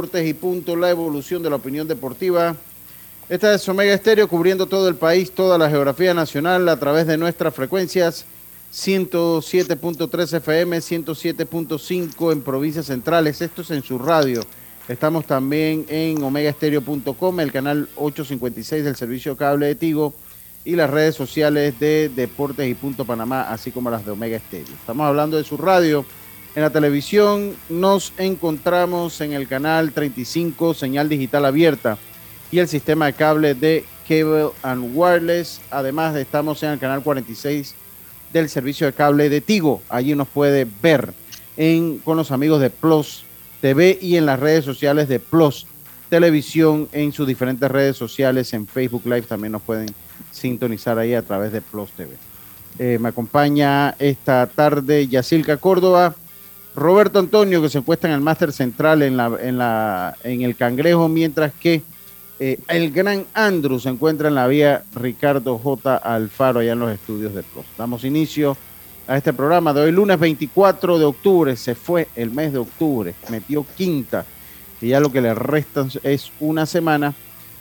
Deportes y Punto, la evolución de la opinión deportiva. Esta es Omega Estéreo cubriendo todo el país, toda la geografía nacional a través de nuestras frecuencias 107.3 FM, 107.5 en provincias centrales. Esto es en su radio. Estamos también en omegaestereo.com, el canal 856 del servicio cable de Tigo y las redes sociales de Deportes y Punto Panamá, así como las de Omega Estéreo. Estamos hablando de su radio. En la televisión nos encontramos en el canal 35, señal digital abierta, y el sistema de cable de Cable and Wireless. Además, estamos en el canal 46 del servicio de cable de Tigo. Allí nos puede ver con los amigos de Plus TV y en las redes sociales de Plus Televisión, en sus diferentes redes sociales, en Facebook Live también nos pueden sintonizar ahí a través de Plus TV. Eh, me acompaña esta tarde Yacilca Córdoba, Roberto Antonio, que se encuentra en el Máster Central en, la, en, la, en el Cangrejo, mientras que eh, el gran Andrew se encuentra en la vía Ricardo J. Alfaro, allá en los estudios de Plus. Damos inicio a este programa de hoy, lunes 24 de octubre. Se fue el mes de octubre, metió quinta y ya lo que le resta es una semana.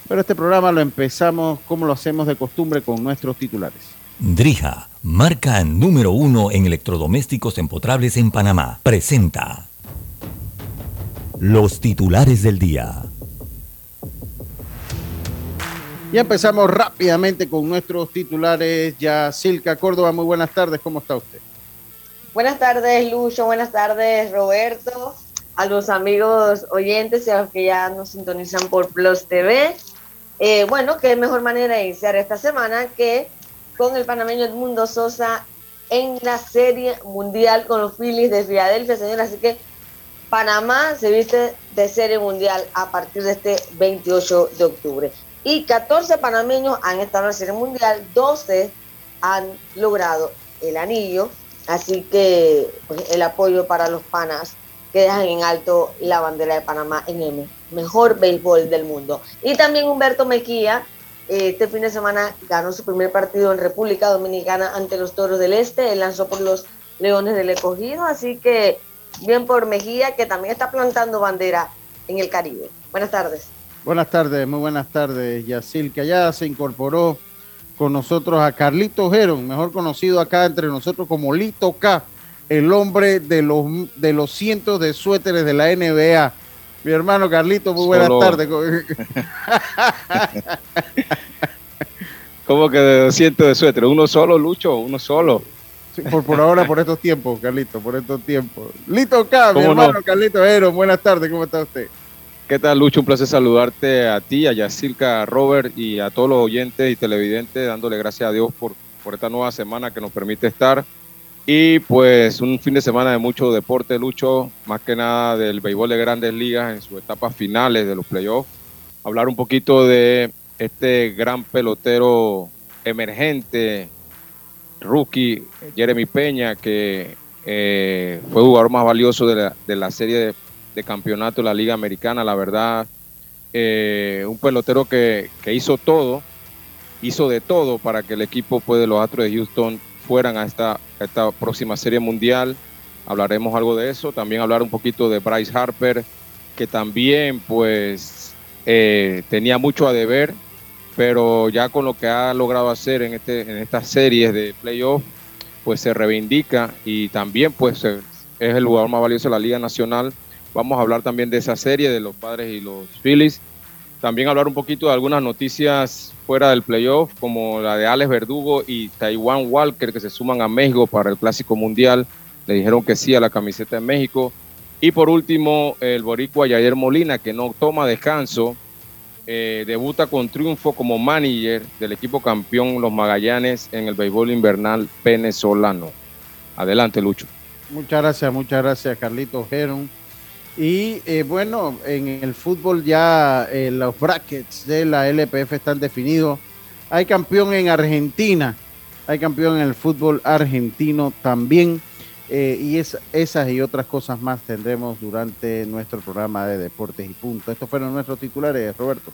Pero este programa lo empezamos como lo hacemos de costumbre con nuestros titulares. Drija, marca número uno en electrodomésticos empotrables en Panamá, presenta los titulares del día. Y empezamos rápidamente con nuestros titulares. Ya Silca Córdoba, muy buenas tardes, ¿cómo está usted? Buenas tardes, Lucho, buenas tardes, Roberto, a los amigos oyentes y a los que ya nos sintonizan por Plus TV. Eh, bueno, qué mejor manera de iniciar esta semana que con el panameño Edmundo Sosa en la Serie Mundial con los Phillies de Filadelfia, señor. Así que Panamá se viste de Serie Mundial a partir de este 28 de octubre y 14 panameños han estado en la Serie Mundial, 12 han logrado el anillo, así que pues, el apoyo para los panas que dejan en alto la bandera de Panamá en el mejor béisbol del mundo. Y también Humberto Mequía, este fin de semana ganó su primer partido en República Dominicana ante los Toros del Este, él lanzó por los Leones del Escogido, así que bien por Mejía, que también está plantando bandera en el Caribe. Buenas tardes. Buenas tardes, muy buenas tardes, Yacil, que allá se incorporó con nosotros a Carlito Geron, mejor conocido acá entre nosotros como Lito K, el hombre de los, de los cientos de suéteres de la NBA. Mi hermano Carlito, muy buenas tardes. ¿Cómo que de cientos de suéteres? ¿Uno solo, Lucho? ¿Uno solo? por, por ahora, por estos tiempos, Carlito, por estos tiempos. Lito K, mi hermano Carlito Geron, buenas tardes, ¿cómo está usted? ¿Qué tal, Lucho? Un placer saludarte a ti, a Yacirca, a Robert y a todos los oyentes y televidentes, dándole gracias a Dios por, por esta nueva semana que nos permite estar. Y pues un fin de semana de mucho deporte, Lucho, más que nada del béisbol de grandes ligas en sus etapas finales de los playoffs. Hablar un poquito de este gran pelotero emergente, rookie, Jeremy Peña, que eh, fue jugador más valioso de la, serie de campeonato de la Liga Americana. La verdad, eh, un pelotero que, hizo todo, hizo de todo para que el equipo pues, de los Astros de Houston fueran a esta, esta próxima serie mundial. Hablaremos algo de eso. También hablar un poquito de Bryce Harper, que también pues eh, tenía mucho a deber, pero ya con lo que ha logrado hacer en, este, en estas series de playoff, pues se reivindica y también pues es el jugador más valioso de la Liga Nacional Vamos a hablar también de esa serie de los padres y los Phillies. También hablar un poquito de algunas noticias fuera del playoff, como la de Alex Verdugo y Taiwan Walker, que se suman a México para el Clásico Mundial. Le dijeron que sí a la camiseta de México. Y por último, el boricua Yair Molina, que no toma descanso, eh, debuta con triunfo como manager del equipo campeón Los Magallanes en el béisbol invernal venezolano. Adelante, Lucho. Muchas gracias, muchas gracias, Carlito Geron. Y eh, bueno, en el fútbol ya eh, los brackets de la LPF están definidos. Hay campeón en Argentina, hay campeón en el fútbol argentino también. Eh, y esas y otras cosas más tendremos durante nuestro programa de Deportes y Punto. Estos fueron nuestros titulares, Roberto.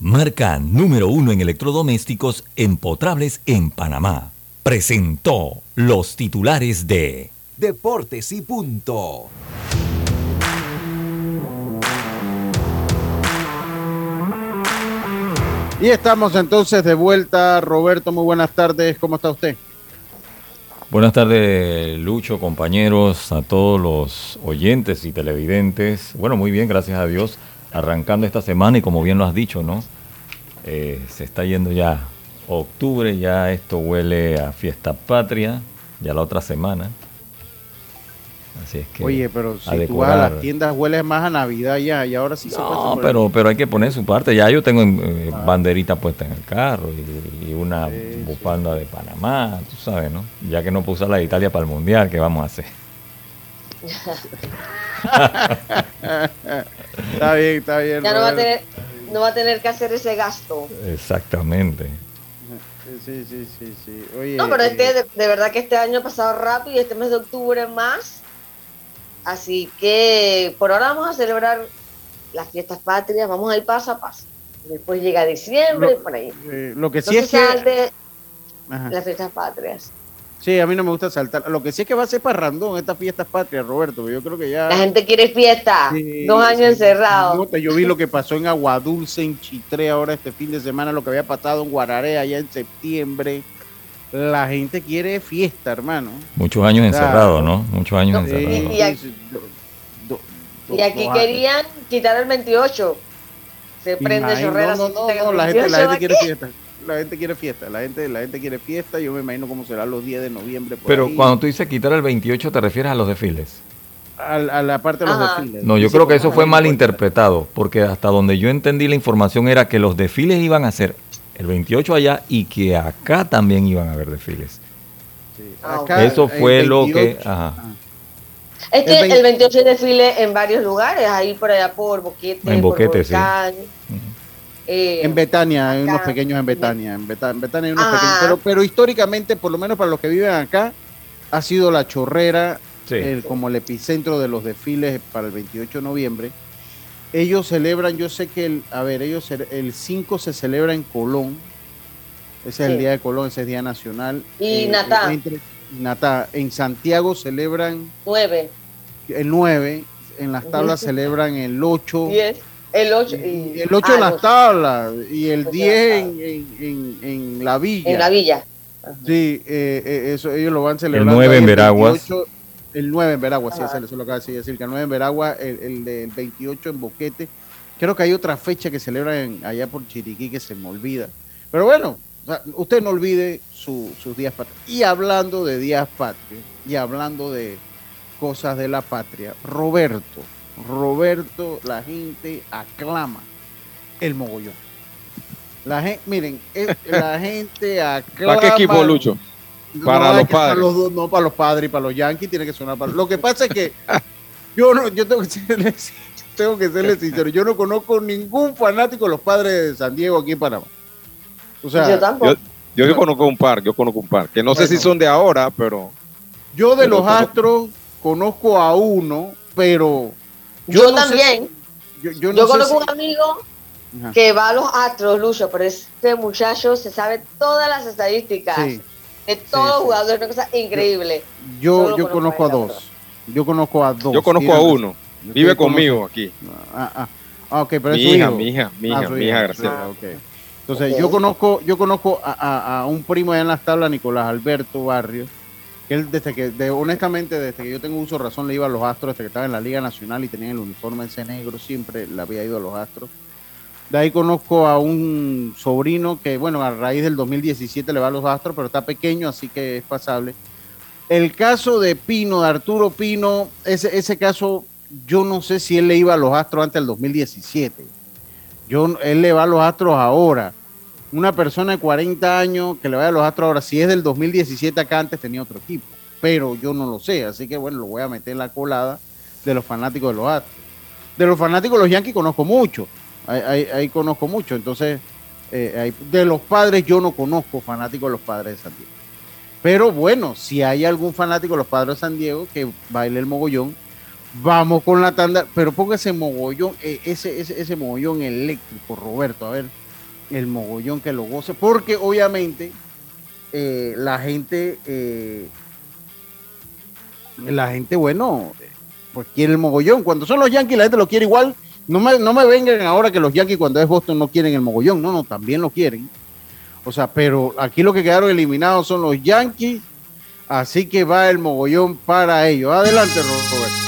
marca número uno en electrodomésticos empotrables en Panamá. Presentó los titulares de Deportes y punto. Y estamos entonces de vuelta. Roberto, muy buenas tardes. ¿Cómo está usted? Buenas tardes, Lucho, compañeros, a todos los oyentes y televidentes. Bueno, muy bien, gracias a Dios arrancando esta semana y como bien lo has dicho, ¿no? Eh, se está yendo ya octubre, ya esto huele a fiesta patria, ya la otra semana. Así es que Oye, pero si tú vas a las tiendas hueles más a Navidad ya, y ahora sí se No, pero, pero hay que poner su parte. Ya yo tengo eh, ah. banderita puesta en el carro y, una bufanda de Panamá, tú sabes, ¿no? Ya que no puedo usar la de Italia para el Mundial, ¿qué vamos a hacer? está bien, está bien. Ya no va, a tener, no va a tener que hacer ese gasto. Exactamente. Sí, sí, sí, sí. no, pero este, de, verdad que este año ha pasado rápido y este mes de octubre más. Así que por ahora vamos a celebrar las fiestas patrias, vamos a ir paso a paso. Después llega diciembre, por ahí. Eh, lo que sí es que... Las fiestas patrias. Sí, a mí no me gusta saltar. Lo que sí es que va a ser parrandón estas fiestas patrias, Roberto. Yo creo que ya. La gente quiere fiesta. Dos años encerrados. yo vi lo que pasó en Aguadulce, en Chitré, ahora este fin de semana, lo que había pasado en Guararé allá en septiembre. La gente quiere fiesta, hermano. Muchos años encerrados, ¿no? Muchos años encerrados. Y, aquí, querían quitar el 28. Se prende chorrera. No, no, no, la gente, la gente quiere fiesta la gente quiere fiesta, la gente, la gente quiere fiesta, yo me imagino cómo será los días de noviembre. Pero cuando tú dices quitar el 28, ¿te refieres a los desfiles? A, la parte de los desfiles. No, yo creo que eso fue mal interpretado, porque hasta donde yo entendí la información era que los desfiles iban a ser el 28 allá y que acá también iban a haber desfiles. Ah, eso fue lo que... Ajá. Es que el, 28 hay desfile en varios lugares, ahí por allá por Boquete, en Boquete, sí. Eh, en Betania, hay unos pequeños en Betania. En, Betania hay unos pequeños. Pero, pero históricamente, por lo menos para los que viven acá, ha sido la chorrera como el epicentro de los desfiles para el 28 de noviembre. Ellos celebran, yo sé que, el, a ver, ellos el 5 se celebra en Colón. Ese es el día de Colón, ese es día nacional. Y eh, Natá. Natá. En Santiago celebran. 9. El 9. En las tablas celebran el 8. 10. El 8, y, el 8 en las tablas y el 10 en, en, la villa. En la villa. Sí, eh, eh, eso ellos lo van celebrando. El 9 en Veragua. El 9 en Veragua, sí, eso lo acaba de decir, que el 9 en Veragua, el, el del 28 en Boquete. Creo que hay otra fecha que celebran allá por Chiriquí que se me olvida. Pero bueno, usted no olvide sus días patrios. Y hablando de días patrios, y hablando de cosas de la patria, Roberto, Roberto, la gente aclama el mogollón. La gente, miren, la gente aclama. ¿Para qué equipo, Lucho? Para los padres. los, no, para los padres y para los Yankees tiene que sonar para. Lo que pasa es que yo no, yo tengo que serle, tengo que serle sincero. Yo no conozco ningún fanático de los padres de San Diego aquí en Panamá. O sea, yo tampoco. Yo, conozco un par, yo conozco un par, que no sé si son de ahora, pero. Yo de los Astros conozco a uno, pero yo, también. yo, conozco un amigo que va a los Astros, Lucho, pero este muchacho se sabe todas las estadísticas de todos los jugadores, una cosa increíble. Yo, yo conozco a dos. Yo conozco a dos. Yo conozco a uno. Vive conmigo aquí. Ah, ah, ah, ok, pero mi hija, mi hija, mi hija, mi hija, Graciela. Entonces, yo conozco, yo conozco a, a, un primo allá en las tablas, Nicolás Alberto Barrios, él desde que, de, honestamente, desde que yo tengo uso razón, le iba a los Astros, desde que estaba en la Liga Nacional y tenía el uniforme ese negro, siempre le había ido a los Astros. De ahí conozco a un sobrino que, bueno, a raíz del 2017 le va a los Astros, pero está pequeño, así que es pasable. El caso de Pino, de Arturo Pino, ese, ese caso, yo no sé si él le iba a los Astros antes del 2017. Yo, él le va a los Astros ahora una persona de 40 años que le vaya a los Astros ahora, si es del 2017 acá antes tenía otro equipo, pero yo no lo sé, así que bueno, lo voy a meter en la colada de los fanáticos de los Astros. De los fanáticos de los Yankees conozco mucho, ahí, ahí, conozco mucho, entonces eh, de los padres yo no conozco fanáticos de los padres de San Diego. Pero bueno, si hay algún fanático de los padres de San Diego que baile el mogollón, vamos con la tanda, pero ponga ese mogollón, eh, ese, ese, ese mogollón eléctrico, Roberto, a ver el mogollón que lo goce, porque obviamente eh, la gente, eh, la gente, bueno, pues quiere el mogollón. Cuando son los Yankees, la gente lo quiere igual. No me, no me vengan ahora que los Yankees cuando es Boston no quieren el mogollón, no, no, también lo quieren. O sea, pero aquí lo que quedaron eliminados son los Yankees, así que va el mogollón para ellos. Adelante, Roberto.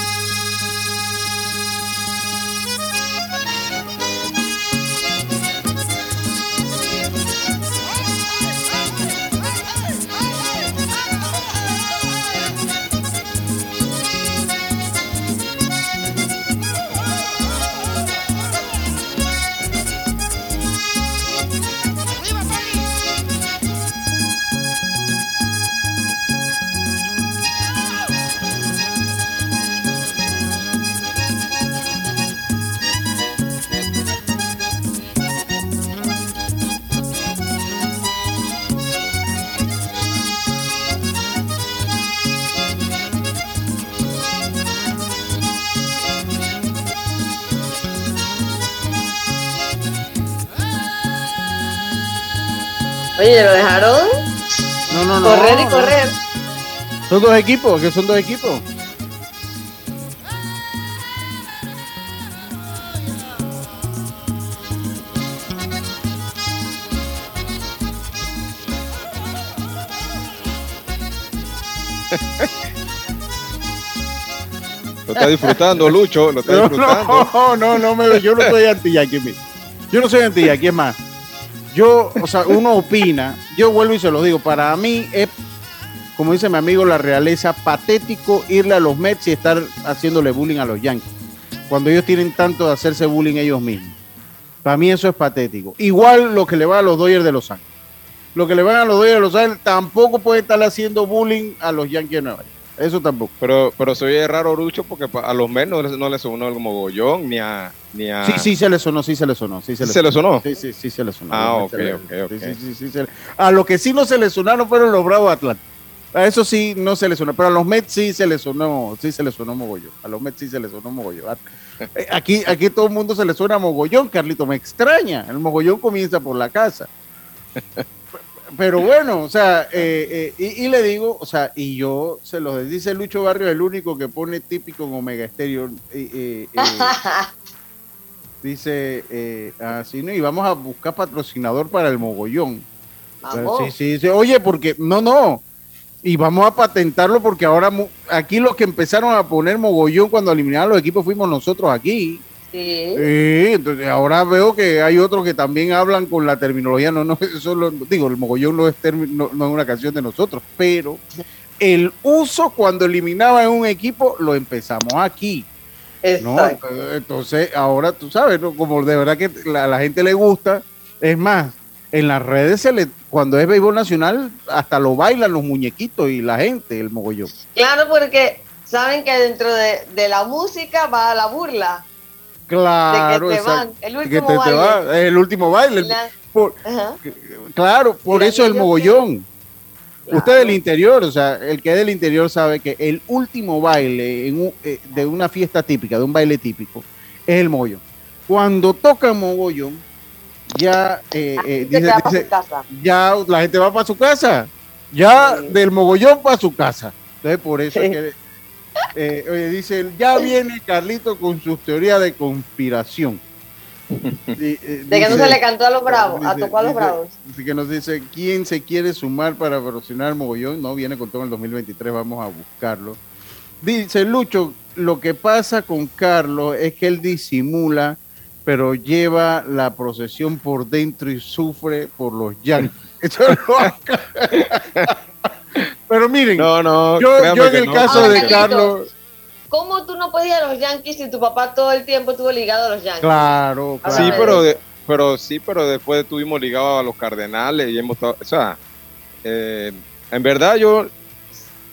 Oye, ¿lo dejaron? No, no, no. Correr y correr. Son dos equipos, que son dos equipos. Lo está disfrutando, Lucho, lo está disfrutando. No, no, no, me, yo no soy anti-Yankee. Yo no soy anti-Yankee, es más yo, o sea, uno opina, yo vuelvo y se lo digo, para mí es, como dice mi amigo la realeza, patético irle a los Mets y estar haciéndole bullying a los Yankees, cuando ellos tienen tanto de hacerse bullying ellos mismos. Para mí eso es patético. Igual lo que le va a los Dodgers de Los Ángeles. Lo que le van a los Dodgers de Los Ángeles tampoco puede estar haciendo bullying a los Yankees de Nueva York. Eso tampoco. Pero, pero se oye raro, Rucho, porque a los menos no le sonó el mogollón ni a, ni a. Sí, sí se le sonó, sí se le sonó. Sí, se, le, sonó? Sí, sí, sí se le sonó. Ah, ok, ok, ok. Sí, sí, sí, a lo que sí no se le sonaron fueron los Bravos Atlanta. A eso sí no se le sonó, pero a los Mets sí se le sonó, sí se le sonó mogollón. A los Mets sí se le sonó mogollón. Eh, aquí, aquí todo el mundo se le suena mogollón, Carlito, me extraña. El mogollón comienza por la casa pero bueno, o sea, eh, eh, y, le digo, o sea, y yo se lo dice Lucho Barrio, el único que pone típico en Omega Estéreo. Eh, dice así, ¿no? Y vamos a buscar patrocinador para el mogollón. Sí, sí, sí, oye, porque, no, no, y vamos a patentarlo porque ahora aquí los que empezaron a poner mogollón cuando eliminaron los equipos fuimos nosotros aquí. Sí. entonces ahora veo que hay otros que también hablan con la terminología, no, no, solo, digo, el mogollón no es, no, es una canción de nosotros, pero el uso cuando eliminaba en un equipo lo empezamos aquí. Entonces, ahora tú sabes, como de verdad que la, la gente le gusta, es más, en las redes se le, cuando es béisbol nacional, hasta lo bailan los muñequitos y la gente, el mogollón. Claro, porque saben que dentro de, de la música va la burla. Claro, el último baile. el último baile. claro, por eso el mogollón. Usted del interior, o sea, el que es del interior sabe que el último baile eh, de una fiesta típica, de un baile típico, es el mogollón. Cuando toca mogollón, ya, eh, eh, ya la gente va para su casa. Ya del mogollón para su casa. Entonces, por eso es que eh, oye, dice, ya viene Carlito con sus teorías de conspiración. Eh, de que no se le cantó a los bravos, a tocó a los bravos. Así que nos dice, ¿quién se quiere sumar para patrocinar el mogollón? No, viene con todo el 2023, vamos a buscarlo. Dice Lucho, lo que pasa con Carlos es que él disimula, pero lleva la procesión por dentro y sufre por los yankees. Pero miren, yo, yo en el caso de Carlos. ¿Cómo tú no puedes ir a los Yankees si tu papá todo el tiempo estuvo ligado a los Yankees? Claro, Sí, pero pero sí, pero después estuvimos ligados a los Cardenales y hemos estado, o sea, eh, en verdad yo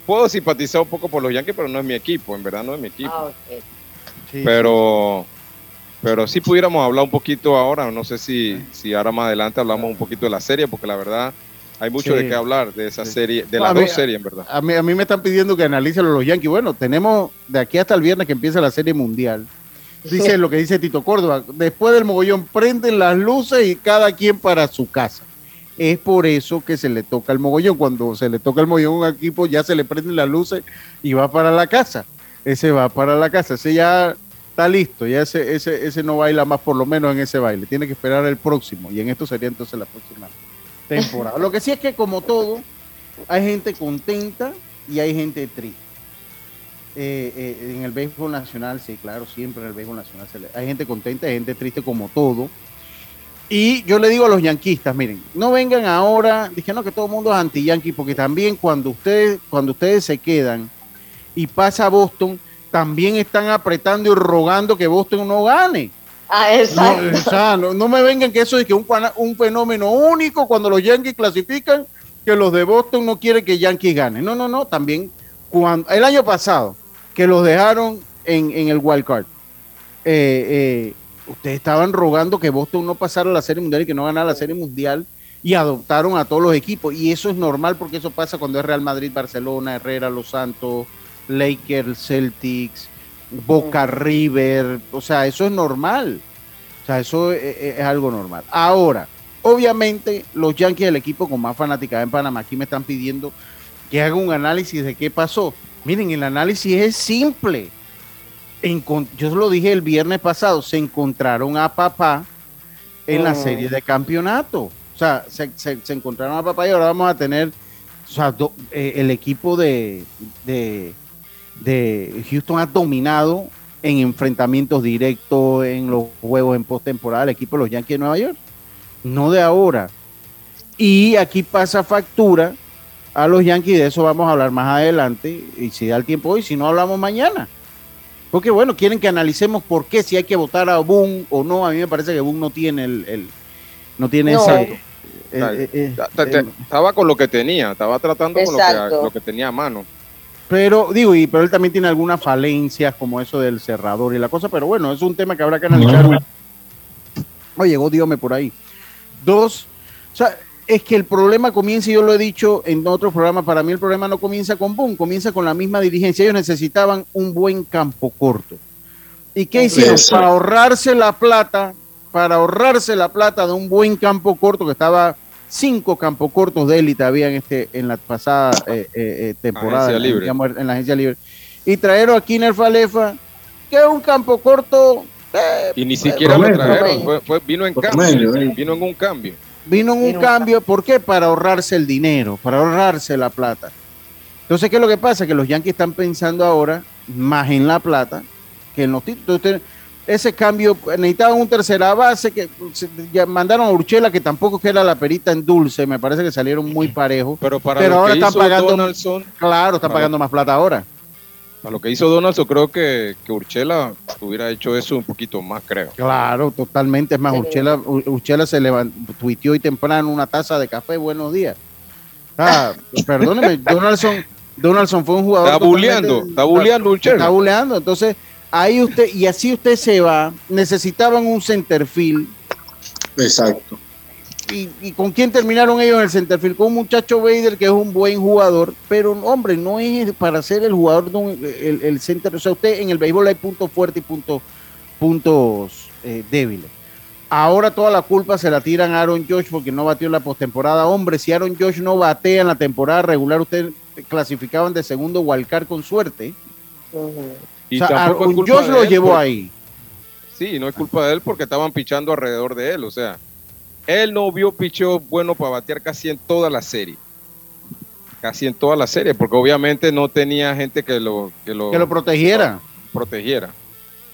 puedo simpatizar un poco por los Yankees, pero no es mi equipo, en verdad no es mi equipo. Ah, ok. Sí, pero pero sí pudiéramos hablar un poquito ahora, no sé si, si ahora más adelante hablamos un poquito de la serie, porque la verdad hay mucho Sí. de qué hablar de esa Sí. serie, de No, las mí- dos series, en verdad. A mí, a mí me están pidiendo que analice los Yankees. Bueno, tenemos de aquí hasta el viernes que empieza la serie mundial. Dice lo que dice Tito Córdoba. Después del mogollón prenden las luces y cada quien para su casa. Es por eso que se le toca el mogollón. Cuando se le toca el mogollón a un equipo, ya se le prenden las luces y va para la casa. Ese va para la casa. Ese ya está listo. Ya ese, ese, ese no baila más, por lo menos en ese baile. Tiene que esperar el próximo. Y en esto sería entonces la próxima temporada. Lo que sí es que, como todo, hay gente contenta y hay gente triste. Eh, eh, en el béisbol nacional, sí, claro, siempre en el béisbol nacional hay gente contenta, hay gente triste como todo. Y yo le digo a los yanquistas, miren, no vengan ahora, dije no que todo el mundo es anti-yankee, porque también cuando ustedes, cuando ustedes se quedan y pasa Boston, también están apretando y rogando que Boston no gane. Ah, No, exacto. o sea, no, no me vengan que eso es que un, un fenómeno único cuando los Yankees clasifican, que los de Boston no quieren que Yankees gane. No, no, no, también cuando el año pasado que los dejaron en, en el wild card, eh, eh, ustedes estaban rogando que Boston no pasara la serie mundial y que no ganara la serie mundial y adoptaron a todos los equipos y eso es normal porque eso pasa cuando es Real Madrid, Barcelona, Herrera, Los Santos, Lakers, Celtics, Boca River, o sea, eso es normal. O sea, eso es, es- es algo normal. Ahora, obviamente, los Yankees, el equipo con más fanática en Panamá, aquí me están pidiendo que haga un análisis de qué pasó. Miren, el análisis es simple. Encon- yo lo dije el viernes pasado, se encontraron a papá en la Mm. serie de campeonato. O sea, se, se- se encontraron a papá y ahora vamos a tener o sea, do- eh, el equipo de, de, de Houston ha dominado en enfrentamientos directos, en los juegos en postemporada, el equipo de los Yankees de Nueva York. No de ahora. Y aquí pasa factura a los Yankees, de eso vamos a hablar más adelante, y si da el tiempo hoy, si no hablamos mañana. Porque bueno, quieren que analicemos por qué, si hay que votar a Boone o no. A mí me parece que Boone no tiene el, el- no tiene No. ese. eh, eh, eh, ta- Estaba con lo que tenía, estaba tratando con lo que, Exacto. lo que tenía a mano. Pero, digo, y, pero él también tiene algunas falencias como eso del cerrador y la cosa, pero bueno, es un tema que habrá que analizar. Oye, llegó Diome por ahí. Dos, o sea, es que el problema comienza, y yo lo he dicho en otros programas, para mí el problema no comienza con Boom, comienza con la misma dirigencia. Ellos necesitaban un buen campo corto. ¿Y qué hicieron? Eso. Para ahorrarse la plata, para ahorrarse la plata de un buen campo corto, que estaba cinco campos cortos de élite había en, este, en la pasada eh, eh, eh, temporada Agencia libre. digamos, en la agencia libre. Y traer a Kiner Falefa, que es un campo corto, eh, Y ni siquiera lo promedio. trajeron, fue- fue- vino en cambio, Promedio, eh. vino en un cambio. vino en un Vino- cambio, ¿por qué? Para ahorrarse el dinero, para ahorrarse la plata. Entonces, ¿qué es lo que pasa? Que los Yankees están pensando ahora más en la plata que en los títulos. Entonces, ese cambio, necesitaban un tercera base, que se- ya mandaron a Urchela, que tampoco que era la perita en dulce, me parece que salieron muy parejos. Pero para Pero lo ahora que están hizo pagando- Donaldson, Claro, están pagando más plata ahora. para lo que hizo Donaldson, creo que, que Urchela hubiera hecho eso un poquito más, creo. Claro, totalmente. Es más. Urchela, Ur- Urchela se levantó, tuiteó hoy temprano una taza de café. Buenos días. Ah, perdóneme, Donaldson, Donaldson fue un jugador. Está buleando, totalmente- está buleando Está Urchela. buleando. Entonces, ahí usted, y así usted se va. Necesitaban un centerfield. Exacto. ¿Y, y con quién terminaron ellos en el centerfield? Con un muchacho Bader que es un buen jugador, pero hombre, no es para ser el jugador, de un- el, el center. O sea, usted en el béisbol hay puntos fuertes y puntos, puntos eh, débiles. Ahora toda la culpa se la tiran a Aaron Josh porque no batió en la postemporada. Hombre, si Aaron Josh no batea en la temporada regular, ustedes clasificaban de segundo wildcard con suerte. Ujú. Y o sea, Josh lo llevó por- ahí. Sí, no es culpa de él porque estaban pichando alrededor de él. O sea, él no vio picheo bueno para batear casi en toda la serie. Casi en toda la serie, porque obviamente no tenía gente que lo, que lo, Que lo protegiera. protegiera.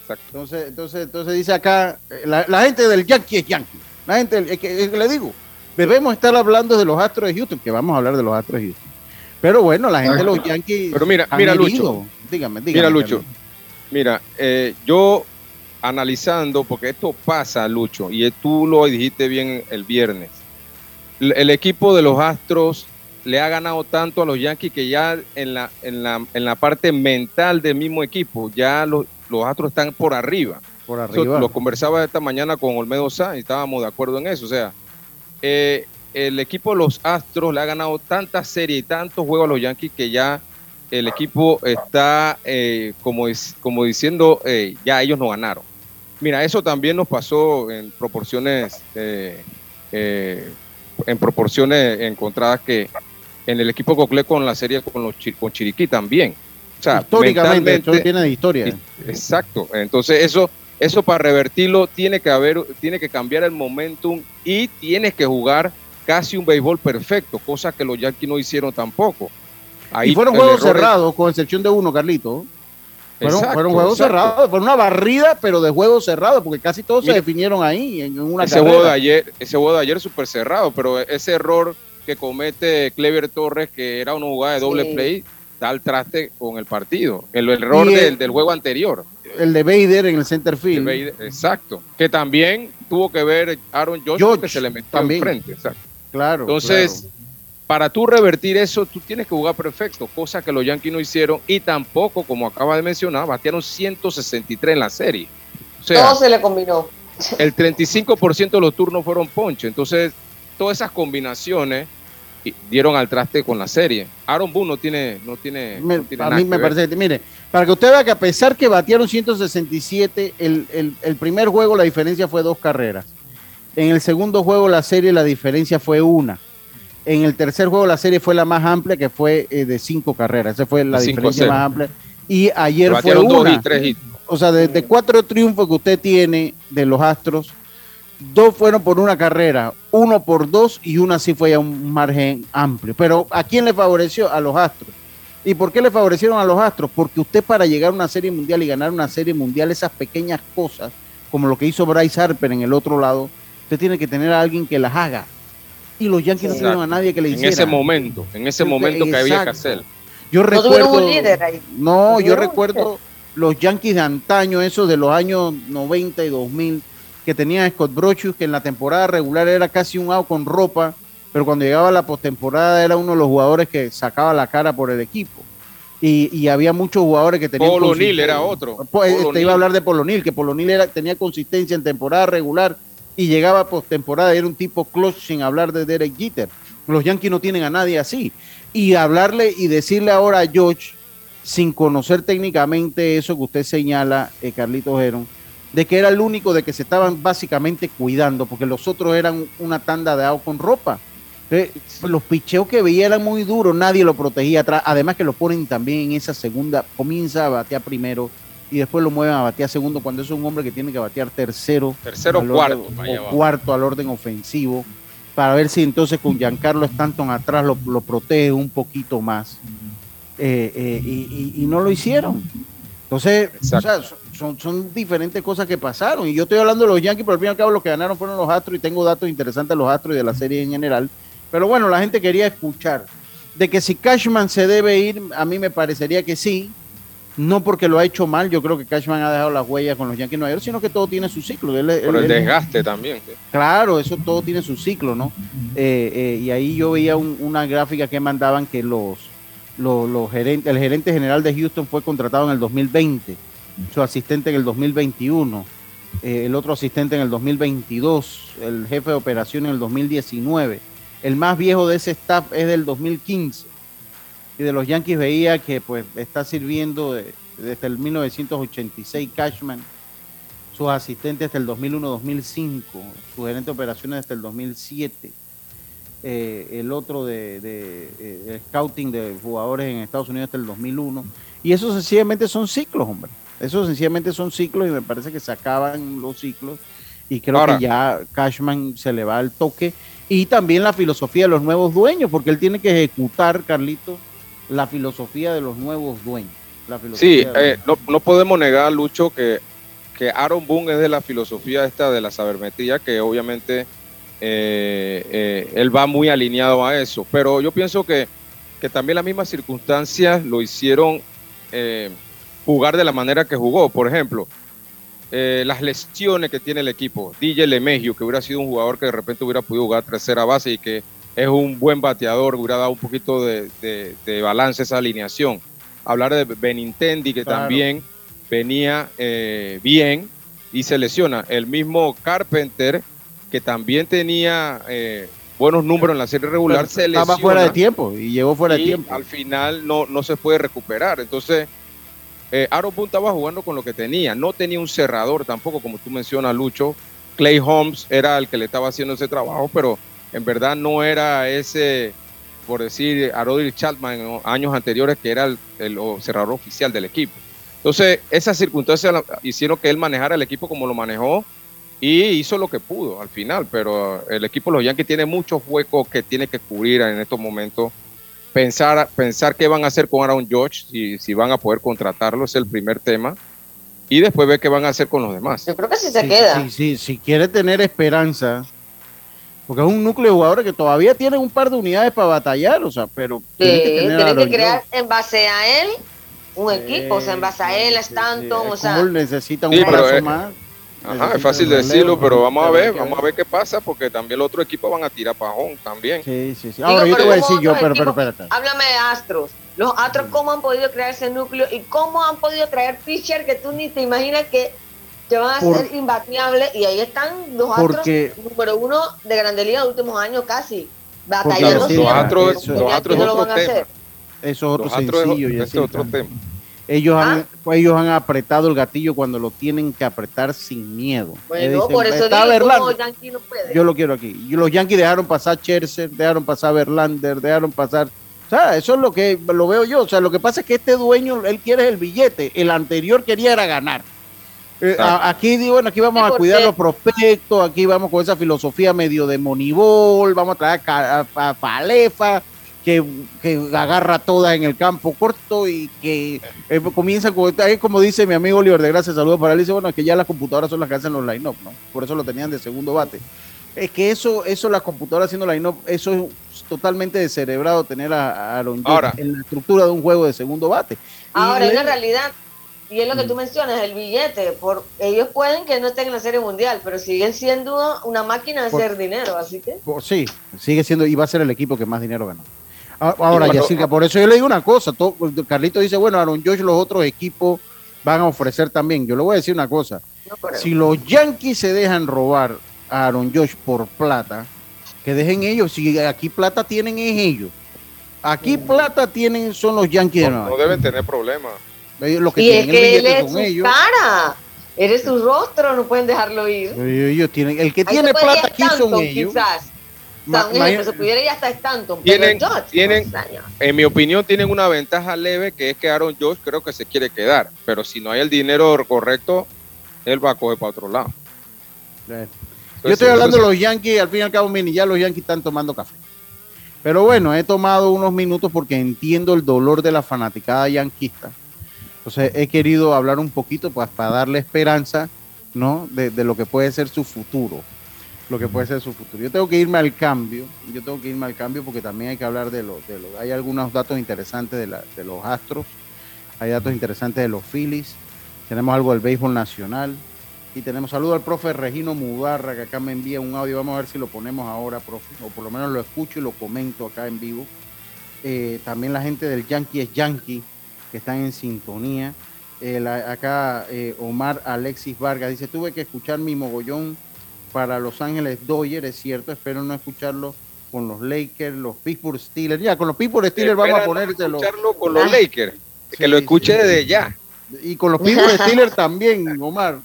Exacto. Entonces, entonces, entonces dice acá, la, la gente del Yankee es Yankee. La gente, es que, es que le digo, debemos estar hablando de los Astros de Houston, que vamos a hablar de los Astros de Houston. Pero bueno, la gente de los Yankees. Pero mira. Lucho. Dígame, dígame. Mira, Lucho. Mira, eh, yo analizando, porque esto pasa, Lucho, y tú lo dijiste bien el viernes. El, equipo de los Astros le ha ganado tanto a los Yankees que ya en la, en la, en la parte mental del mismo equipo, ya los, los Astros están por arriba. Por arriba. lo conversaba esta mañana con Olmedo Sá y estábamos de acuerdo en eso. O sea, eh, el equipo de los Astros le ha ganado tantas series y tantos juegos a los Yankees que ya el equipo está eh, como, como diciendo, eh, ya ellos no ganaron. Mira, eso también nos pasó en proporciones, eh, en proporciones encontradas que en el equipo Cocle con la serie con, los, con Chiriquí también. O sea, Históricamente, esto tiene historia. Exacto. Entonces, eso, eso para revertirlo tiene que haber, tiene que cambiar el momentum y tienes que jugar casi un béisbol perfecto, cosa que los Yankees no hicieron tampoco. Ahí y fueron juegos cerrados, con excepción de uno, Carlito. Fueron, juegos cerrados, fue una barrida, pero de juegos cerrados, porque casi todos se definieron ahí en una ese Juego de ayer, ese juego de ayer súper cerrado, pero ese error que comete Clever Torres, que era una jugada de doble play, da al traste con el partido. El, error del, del, juego anterior. El de Bader en el center field. exacto. Que también tuvo que ver Aaron Josh, que se le metió enfrente. Exacto. Claro. Entonces, para tú revertir eso, tú tienes que jugar perfecto, cosa que los Yankees no hicieron y tampoco, como acaba de mencionar, batearon 163 en la serie. O sea, Todo se le combinó. El 35% de los turnos fueron ponche. Entonces, todas esas combinaciones dieron al traste con la serie. Aaron Boone no tiene, no tiene, a mí me parece, mire, para que usted vea que a pesar que batearon 167, el, el, el primer juego la diferencia fue dos carreras. En el segundo juego la serie la diferencia fue una. En el tercer juego la serie fue la más amplia, que fue eh, de cinco carreras. Esa fue la diferencia más amplia. Y ayer fue una. O sea, de, cuatro triunfos que usted tiene de los Astros, dos fueron por una carrera, uno por dos y una sí fue a un margen amplio. Pero ¿a quién le favoreció? A los Astros. ¿Y por qué le favorecieron a los Astros? Porque usted para llegar a una serie mundial y ganar una serie mundial, esas pequeñas cosas, como lo que hizo Bryce Harper en el otro lado, usted tiene que tener a alguien que las haga. Y los Yankees no tuvieron a nadie que le hiciera. En ese momento, en ese momento que había que hacer. Yo recuerdo, un líder ahí. No, yo recuerdo los Yankees de antaño, esos de los años 90 y 2000, que tenían Scott Brochus, que en la temporada regular era casi un out con ropa, pero cuando llegaba la postemporada era uno de los jugadores que sacaba la cara por el equipo. Y, había muchos jugadores que tenían. Polonil era otro. Pues, te iba a hablar de Polonil, que Polonil era, tenía consistencia en temporada regular y llegaba postemporada, era un tipo close sin hablar de Derek Jeter. Los Yankees no tienen a nadie así. Y hablarle y decirle ahora a George, sin conocer técnicamente eso que usted señala, eh, Carlitos Heron, de que era el único de que se estaban básicamente cuidando, porque los otros eran una tanda de agua con ropa. los picheos que veía eran muy duros, nadie lo protegía atrás. Además que lo ponen también en esa segunda, comienza a batear primero y después lo mueven a batear segundo cuando es un hombre que tiene que batear tercero. Tercero cuarto. o cuarto al orden ofensivo para ver si entonces con Giancarlo Stanton atrás lo, protege un poquito más. Eh, eh, y, no lo hicieron. Entonces, son, son diferentes cosas que pasaron. Y yo estoy hablando de los Yankees, pero al fin y al cabo los que ganaron fueron los Astros y tengo datos interesantes de los Astros y de la serie en general. Pero bueno, la gente quería escuchar. De que si Cashman se debe ir, a mí me parecería que sí, no porque lo ha hecho mal, yo creo que Cashman ha dejado las huellas con los Yankees Nueva York, sino que todo tiene su ciclo. Por el desgaste también. Claro, eso todo tiene su ciclo, ¿no? Eh, eh, y ahí yo veía una gráfica que mandaban que los, los, gerentes, el gerente general de Houston fue contratado en el 2020, su asistente en el 2021, eh, el otro asistente en el 2022, el jefe de operación en el 2019. El más viejo de ese staff es del 2015 y de los Yankees veía que pues está sirviendo desde el 1986 Cashman, sus asistentes desde el 2001-2005, su gerente de operaciones desde el 2007, eh, el otro de, eh, scouting de jugadores en Estados Unidos desde el 2001. Y eso sencillamente son ciclos, hombre. Eso sencillamente son ciclos y me parece que se acaban los ciclos. Y creo que ya Cashman se le va el toque. Y también la filosofía de los nuevos dueños, porque él tiene que ejecutar, Carlito, la filosofía de los nuevos dueños. sí, eh, no, podemos negar, Lucho, que, que Aaron Boone es de la filosofía esta de la sabermetría, que obviamente eh, eh, él va muy alineado a eso. Pero yo pienso que, que también las mismas circunstancias lo hicieron jugar de la manera que jugó. Por ejemplo, eh, las lesiones que tiene el equipo. DJ Lemegio, que hubiera sido un jugador que de repente hubiera podido jugar tercera base y que es un buen bateador, hubiera dado un poquito de, de, balance esa alineación. Hablar de Benintendi, que también venía eh, bien y se lesiona. El mismo Carpenter, que también tenía eh, buenos números en la serie regular, se lesiona. Estaba fuera de tiempo y llegó fuera de tiempo. Al final no, no se puede recuperar. Entonces, eh, Aaron Boone estaba jugando con lo que tenía. No tenía un cerrador tampoco, como tú mencionas, Lucho. Clay Holmes era el que le estaba haciendo ese trabajo, pero en verdad no era ese, por decir, Arodil Chatman en años anteriores, que era el, cerrador oficial del equipo. Entonces, esas circunstancias hicieron que él manejara el equipo como lo manejó y hizo lo que pudo al final, pero el equipo de los Yankees tiene muchos huecos que tiene que cubrir en estos momentos pensar, pensar qué van a hacer con Aaron George, si, si van a poder contratarlo, es el primer tema. Y después ver qué van a hacer con los demás. Yo creo que sí se queda. Sí, si quiere tener esperanza, porque es un núcleo de jugadores que todavía tienen un par de unidades para batallar, o sea, pero tiene que, crear en base a él un equipo, o sea, en base a él, a Stanton, o sea. necesita un brazo más. Ajá, es fácil decirlo, pero vamos a ver, vamos a ver qué pasa, porque también el otro equipo van a tirar pajón también. Sí, sí, sí. Ahora yo te voy a decir yo, pero, pero espérate. Háblame de Astros. Los Astros, ¿cómo han podido crear ese núcleo y cómo han podido traer pitcher que tú ni te imaginas que te van a ser imbateables? Y ahí están los Astros número uno de Grande Liga de últimos años casi. Batallando. Los, Astros, los Astros es otro tema. Eso es otro sencillo. Es, otro tema. Ellos, han, ah. pues ellos han apretado el gatillo cuando lo tienen que apretar sin miedo. Bueno, por eso digo, no puede. Yo lo quiero aquí. Los Yankees dejaron pasar Scherzer, dejaron pasar Verlander, dejaron pasar... O sea, eso es lo que lo veo yo. O sea, lo que pasa es que este dueño, él quiere el billete. El anterior quería era ganar. Eh, aquí digo, bueno, aquí vamos a cuidar los prospectos, aquí vamos con esa filosofía medio de monibol, vamos a traer a, a, a Palefa, que, agarra todas en el campo corto y que eh, comienza con, es como dice mi amigo Oliver de Gracias, saludos para él, dice, bueno, es que ya las computadoras son las que hacen los line-up, ¿no? Por eso lo tenían de segundo bate. Es que eso, eso las computadoras haciendo line-up, eso es totalmente descerebrado tener a, Aaron en la estructura de un juego de segundo bate. Ahora, en la realidad, y es lo que tú mencionas, el billete, por ellos pueden que no estén en la Serie Mundial, pero siguen siendo una máquina de hacer dinero, así que... sí, sigue siendo, y va a ser el equipo que más dinero ganó. Ah, ahora, Yacirca, por eso yo le digo una cosa. Carlito dice, bueno, Aaron Josh, los otros equipos van a ofrecer también. Yo le voy a decir una cosa. si los Yankees se dejan robar a Aaron Josh por plata, que dejen ellos. Si aquí plata tienen es ellos. Aquí mm. plata tienen son los Yankees no, de No deben tener problemas. Ellos, que y es que él es su cara. Eres su rostro, no pueden dejarlo ir. Ellos tienen, el que tiene plata aquí son ellos. Quizás se pudiera ya hasta Stanton. Tienen, tienen en mi opinión, tienen una ventaja leve que es que Aaron Josh creo que se quiere quedar, pero si no hay el dinero correcto, él va a coger para otro lado. Yo estoy hablando de los Yankees, al fin y al cabo, mini, ya los Yankees están tomando café. Pero bueno, he tomado unos minutos porque entiendo el dolor de la fanaticada yanquista. Entonces he querido hablar un poquito pues, para darle esperanza ¿no? de lo que puede ser su futuro lo que puede ser su futuro. Yo tengo que irme al cambio, yo tengo que irme al cambio porque también hay que hablar de lo, de lo hay algunos datos interesantes de, los Astros, hay datos interesantes de los Phillies, tenemos algo del béisbol nacional y tenemos saludo al profe Regino Mugarra que acá me envía un audio, vamos a ver si lo ponemos ahora, profe, o por lo menos lo escucho y lo comento acá en vivo. Eh, también la gente del Yankee es Yankee, que están en sintonía. acá eh, Omar Alexis Vargas dice, tuve que escuchar mi mogollón para Los Ángeles Dodgers, es cierto, espero no escucharlo con los Lakers, los Pittsburgh Steelers. Ya, con los Pittsburgh Steelers vamos a ponértelo. escucharlo con los Lakers, que lo escuche desde ya. Y con los Pittsburgh Steelers también, Omar.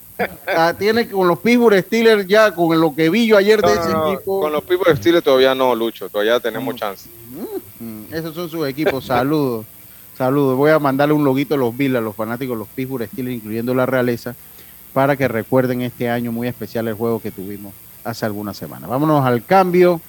Ah, tiene con los Pittsburgh Steelers ya, con lo que vi yo ayer de ese equipo. Con los Pittsburgh Steelers todavía no, Lucho, todavía tenemos mm. chance. Mm, esos son sus equipos, saludos. Saludos. Voy a mandarle un loguito a los Bills, a los fanáticos de los Pittsburgh Steelers, incluyendo la realeza para que recuerden este año muy especial el juego que tuvimos hace algunas semanas. Vámonos al cambio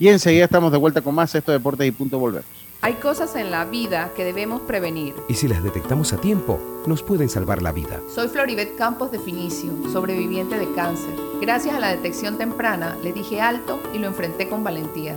y enseguida estamos de vuelta con más Esto Deportes y Punto Volvemos. Hay cosas en la vida que debemos prevenir. Y si las detectamos a tiempo, nos pueden salvar la vida. Soy Floribet Campos de Finicio, sobreviviente de cáncer. Gracias a la detección temprana, le dije alto y lo enfrenté con valentía.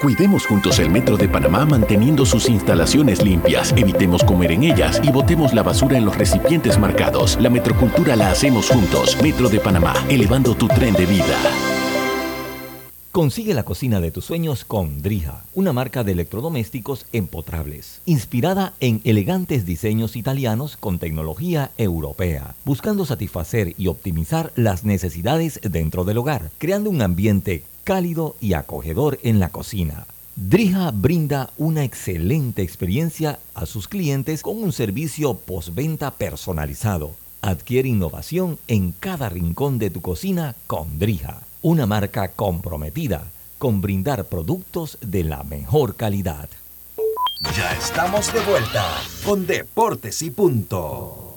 Cuidemos juntos el Metro de Panamá manteniendo sus instalaciones limpias, evitemos comer en ellas y botemos la basura en los recipientes marcados. La metrocultura la hacemos juntos. Metro de Panamá, elevando tu tren de vida. Consigue la cocina de tus sueños con Drija, una marca de electrodomésticos empotrables, inspirada en elegantes diseños italianos con tecnología europea, buscando satisfacer y optimizar las necesidades dentro del hogar, creando un ambiente cálido y acogedor en la cocina. Drija brinda una excelente experiencia a sus clientes con un servicio postventa personalizado. Adquiere innovación en cada rincón de tu cocina con Drija, una marca comprometida con brindar productos de la mejor calidad. Ya estamos de vuelta con Deportes y Punto.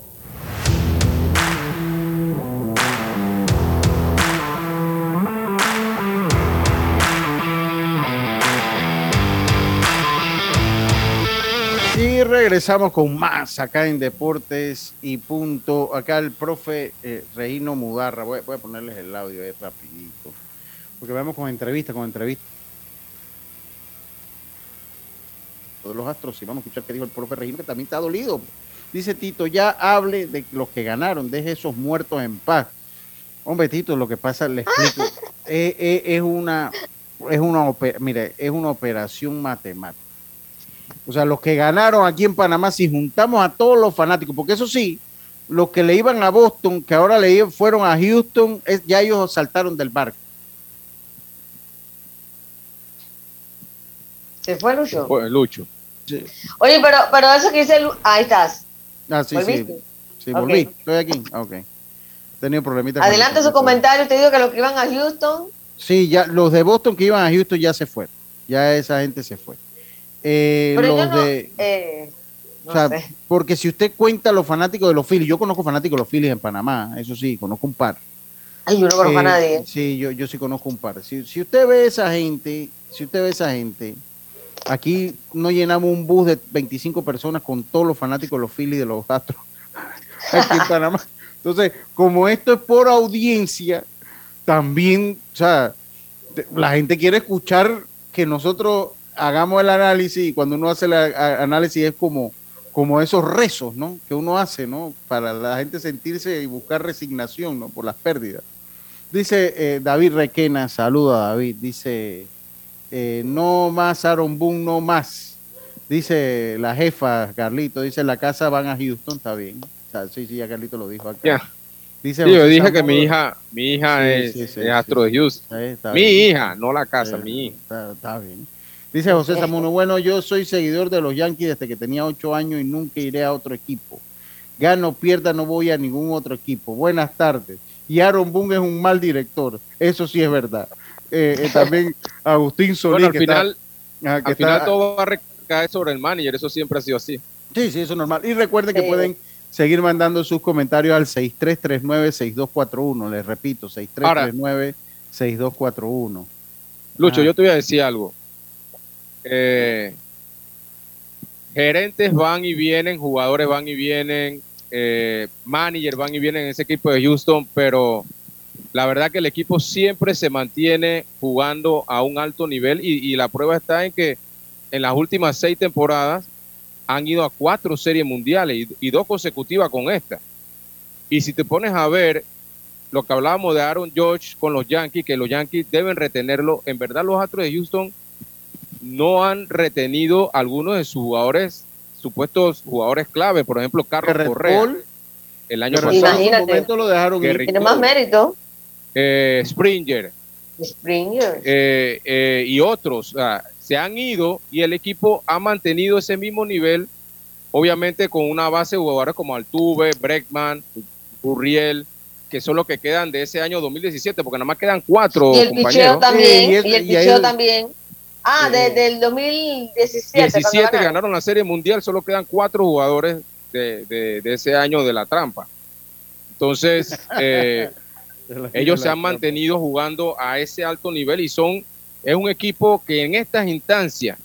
Y regresamos con más acá en Deportes y Punto. Acá el profe eh, Reino Mudarra. Voy, voy, a ponerles el audio ahí rapidito. Porque vamos con entrevista, con entrevista. De los astros, y vamos a escuchar qué dijo el profe Reino, que también está dolido. Dice Tito, ya hable de los que ganaron, deje esos muertos en paz. Hombre, Tito, lo que pasa, le explico, es, es, es una, es una, mire, es una operación matemática. O sea, los que ganaron aquí en Panamá, si juntamos a todos los fanáticos, porque eso sí, los que le iban a Boston, que ahora le fueron a Houston, es, ya ellos saltaron del barco. ¿Se fue Lucho? Se fue Lucho. Sí. Oye, pero, pero eso que dice, ahí estás. Ah, sí, sí. Sí, volví. Okay. Estoy aquí. Ah, ok. He tenido problemitas. Adelante su comentario. Te digo que los que iban a Houston. Sí, ya los de Boston que iban a Houston ya se fueron. Ya esa gente se fue. Eh, Pero los yo no, de, eh, no o sea, sé. porque si usted cuenta los fanáticos de los Phillies, yo conozco fanáticos de los Phillies en Panamá, eso sí, conozco un par. Ay, yo no conozco Eh, a nadie. Sí, yo, yo sí conozco un par. Si, si usted ve esa gente, si usted ve esa gente, aquí no llenamos un bus de 25 personas con todos los fanáticos de los Phillies de los Astros aquí en Panamá. Entonces, como esto es por audiencia, también, o sea, la gente quiere escuchar que nosotros hagamos el análisis y cuando uno hace el análisis es como, como esos rezos, ¿no? Que uno hace, ¿no? Para la gente sentirse y buscar resignación, ¿no? Por las pérdidas. Dice eh, David Requena, saluda David, dice, eh, no más Aaron Boone, no más. Dice la jefa, Carlito, dice, la casa van a Houston, está bien. O sea, sí, sí, ya Carlito lo dijo acá. Dice Sí, yo dije que mi hija, mi hija Sí, es, sí, es astro de Houston. Mi bien. hija, no la casa, Eh, mi hija. Está, está bien. Dice José Samuno, bueno, yo soy seguidor de los Yankees desde que tenía ocho años y nunca iré a otro equipo. Gano, pierda, no voy a ningún otro equipo. Buenas tardes. Y Aaron Boone es un mal director. Eso sí es verdad. Eh, eh, también Agustín Solís. Bueno, al que está- final, que final está- todo va a recaer sobre el manager, eso siempre ha sido así. Sí, sí, eso es normal. Y recuerden que Sí. pueden seguir mandando sus comentarios al 6339-6241. Les repito, 6339-6241. Lucho, Ajá. yo te voy a decir algo. Eh, gerentes van y vienen, jugadores van y vienen, eh, van y vienen en ese equipo de Houston, pero la verdad que el equipo siempre se mantiene jugando a un alto nivel y, la prueba está en que en las últimas seis temporadas han ido a cuatro series mundiales y, y dos consecutivas con esta. Y si te pones a ver lo que hablábamos de Aaron George con los Yankees, que los Yankees deben retenerlo, en verdad los Astros de Houston no han retenido algunos de sus jugadores, supuestos jugadores clave, por ejemplo, Carlos Correa, el año pasado, en momento lo dejaron ir. Tiene más mérito. eh, Springer Springer. eh, eh, y otros, o sea, se han ido y el equipo ha mantenido ese mismo nivel, obviamente con una base de jugadores como Altuve, Breckman, Burriel, que son los que quedan de ese año 2017, porque nada más quedan cuatro y el picheo compañeros. también. Sí, y es- y el y ahí picheo el- también. Ah, Eh, desde el 2017. cuando 17 ganaron. ganaron la Serie Mundial, solo quedan cuatro jugadores de, de- de ese año de la trampa. Entonces, eh, ellos se han mantenido jugando a ese alto nivel y son, es un equipo que en estas instancias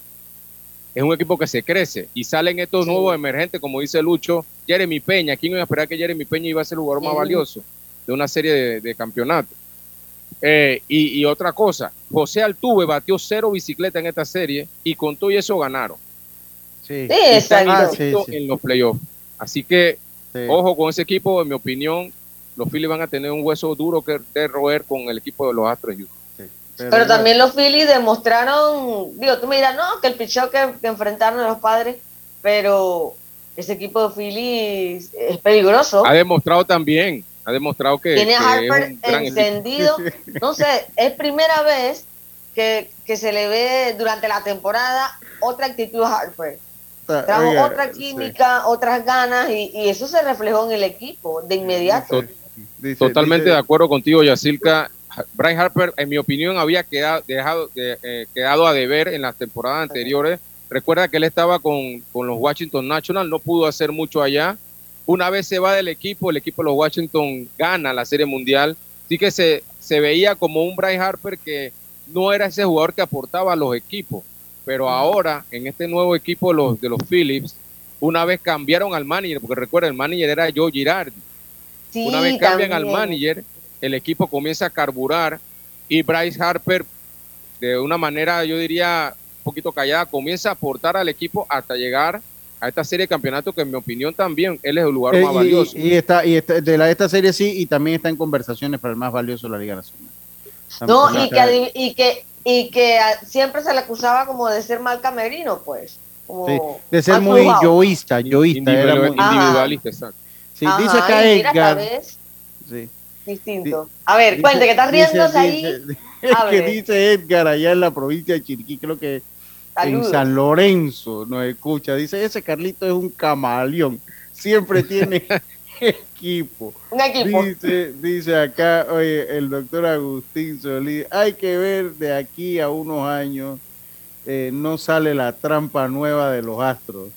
es un equipo que se crece y salen estos Sí. nuevos emergentes, como dice Lucho, Jeremy Peña. ¿Quién iba a esperar que Jeremy Peña iba a ser el jugador más Sí. valioso de una serie de, de campeonatos? Eh, y, y otra cosa, José Altuve batió cero bicicleta en esta serie y con todo y eso ganaron. Sí, Sí, exacto. Ah, sí, invictos sí. en los playoffs. Así que sí. Ojo con ese equipo, en mi opinión, los Phillies van a tener un hueso duro que de roer con el equipo de los Astros. Pero bueno, también los Phillies demostraron, digo, tú me dirás, no, que el picheo que, que enfrentaron a los padres, pero ese equipo de Phillies es peligroso. Ha demostrado también, ha demostrado que, Tiene es Harper un gran equipo. encendido. No sé, es primera vez que, que se le ve durante la temporada otra actitud a Harper. Trajo oiga, otra sí. química, otras ganas, y, y eso se reflejó en el equipo de inmediato. Dice- Totalmente dice- de acuerdo contigo, Yacirca. Brian Harper, en mi opinión, había quedado, dejado, de- eh, quedado a deber en las temporadas anteriores. Recuerda que él estaba con, con los Washington Nationals, no pudo hacer mucho allá. Una vez se va del equipo, el equipo de los Washington gana la Serie Mundial. Así que se, se veía como un Brian Harper que no era ese jugador que aportaba a los equipos. Pero ahora, en este nuevo equipo de los, de los Phillips, una vez cambiaron al manager, porque recuerda, el manager era Joe Girardi. Sí, Una vez cambian también. al manager, el equipo comienza a carburar y Bryce Harper, de una manera, yo diría, un poquito callada, comienza a aportar al equipo hasta llegar a esta serie de campeonatos que en mi opinión también él es el lugar Eh, más y- valioso. Y, está, y está- de la, esta serie sí, y también está en conversaciones para el más valioso de la Liga Nacional. No, y que, y que y que siempre se le acusaba como de ser mal camerino, pues. Como sí, de ser muy jugado. yoísta, yoísta. era Individual- muy- individualista, exacto. sí, Ajá, dice acá Edgar. sí, Distinto. A ver, dice- cuente que estás dice- riéndose ahí. dice- que dice Edgar allá en la provincia de Chiriquí, creo que en. San Lorenzo nos escucha. Dice, ese Carlito es un camaleón. Siempre tiene equipo. Un equipo. Dice, dice acá, oye, el doctor Agustín Solís, hay que ver de aquí a unos años, eh, no sale la trampa nueva de los astros.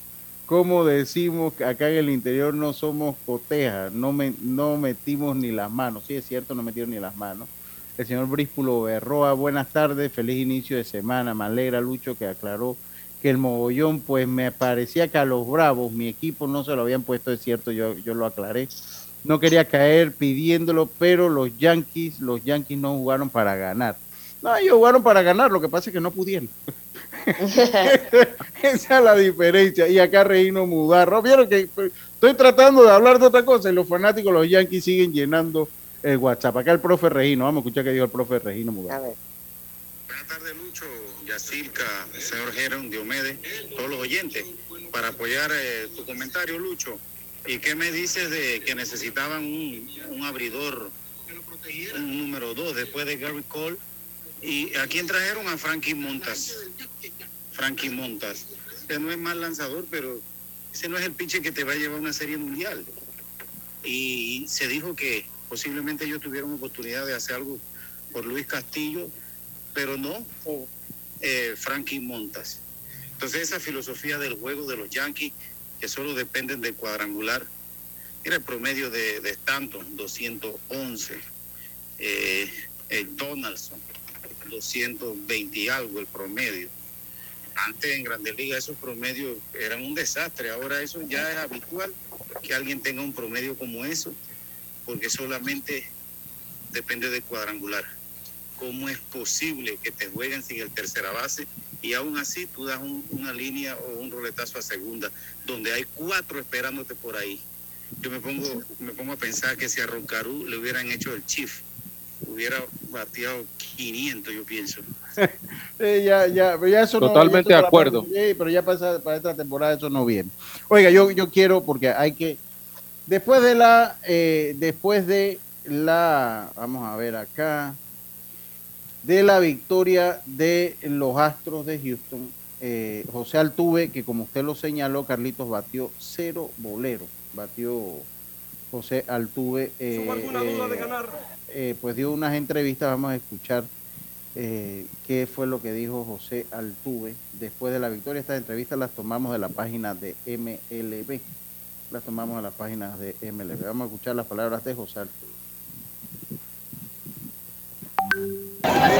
Como decimos que acá en el interior no somos cotejas, no, me, no metimos ni las manos. Sí, es cierto, no metieron ni las manos. El señor Bríspulo Berroa, buenas tardes, feliz inicio de semana. Me alegra, Lucho, que aclaró que el mogollón, pues me parecía que a los Bravos, mi equipo no se lo habían puesto, es cierto, yo, yo lo aclaré. No quería caer pidiéndolo, pero los Yankees, los Yankees no jugaron para ganar. No, ellos jugaron para ganar, lo que pasa es que no pudieron. Esa es la diferencia. Y acá Reino Mudarro. Vieron que estoy tratando de hablar de otra cosa y los fanáticos, los Yankees, siguen llenando el WhatsApp. Acá el profe Regino. Vamos a escuchar qué dijo el profe Regino Mudarro. Buenas tardes, Lucho, Yacirca, señor Geron, Diomedes, todos los oyentes, para apoyar eh, tu comentario, Lucho. ¿Y qué me dices de que necesitaban un, un abridor, un número dos después de Gary Cole? ¿Y a quién trajeron? A Frankie Montas. Frankie Montas. Que no es mal lanzador, pero ese no es el pitcher que te va a llevar a una serie mundial. Y se dijo que posiblemente ellos tuvieron oportunidad de hacer algo por Luis Castillo, pero no eh, Frankie Montas. Entonces esa filosofía del juego de los Yankees, que solo dependen del cuadrangular, era el promedio de, de Stanton, 211. Eh, el Donaldson, 220 y algo el promedio. Antes en Grandes Ligas esos promedios eran un desastre, ahora eso ya es habitual que alguien tenga un promedio como eso, porque solamente depende del cuadrangular. ¿Cómo es posible que te jueguen sin el tercera base y aún así tú das un- una línea o un roletazo a segunda, donde hay cuatro esperándote por ahí? Yo me pongo, me pongo a pensar que si a Roncarú le hubieran hecho el chief, hubiera bateado 500, yo pienso. Eh, ya, ya, pero ya eso no- Totalmente ya eso de acuerdo. sí, pero ya para, para esta temporada eso no viene. Oiga, yo, yo quiero, porque hay que. Después de la. eh, después de la. Vamos a ver acá. De la victoria de los Astros de Houston. eh, José Altuve, que como usted lo señaló, Carlitos batió cero boleros. Batió José Altuve. eh, eh, eh, pues dio unas entrevistas, vamos a escuchar qué fue lo que dijo José Altuve después de la victoria. Estas entrevistas las tomamos de la página de MLB. Las tomamos de la página de MLB. Vamos a escuchar las palabras de José.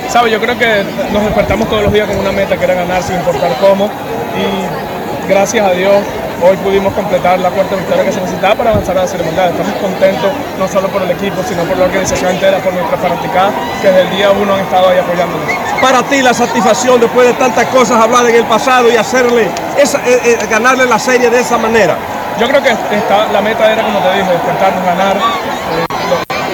Sabe, yo creo que nos despertamos todos los días con una meta que era ganar sin importar cómo y gracias a Dios hoy pudimos completar la cuarta victoria que se necesitaba para avanzar a la Serie Mundial. Estamos contentos no solo por el equipo, sino por la organización entera, por nuestra fanaticada que desde el día uno han estado ahí apoyándonos. Para ti la satisfacción después de tantas cosas habladas en el pasado y hacerle esa, eh, eh, ganarle la serie de esa manera. Yo creo que esta- la meta era, como te dije, despertarnos, ganar eh,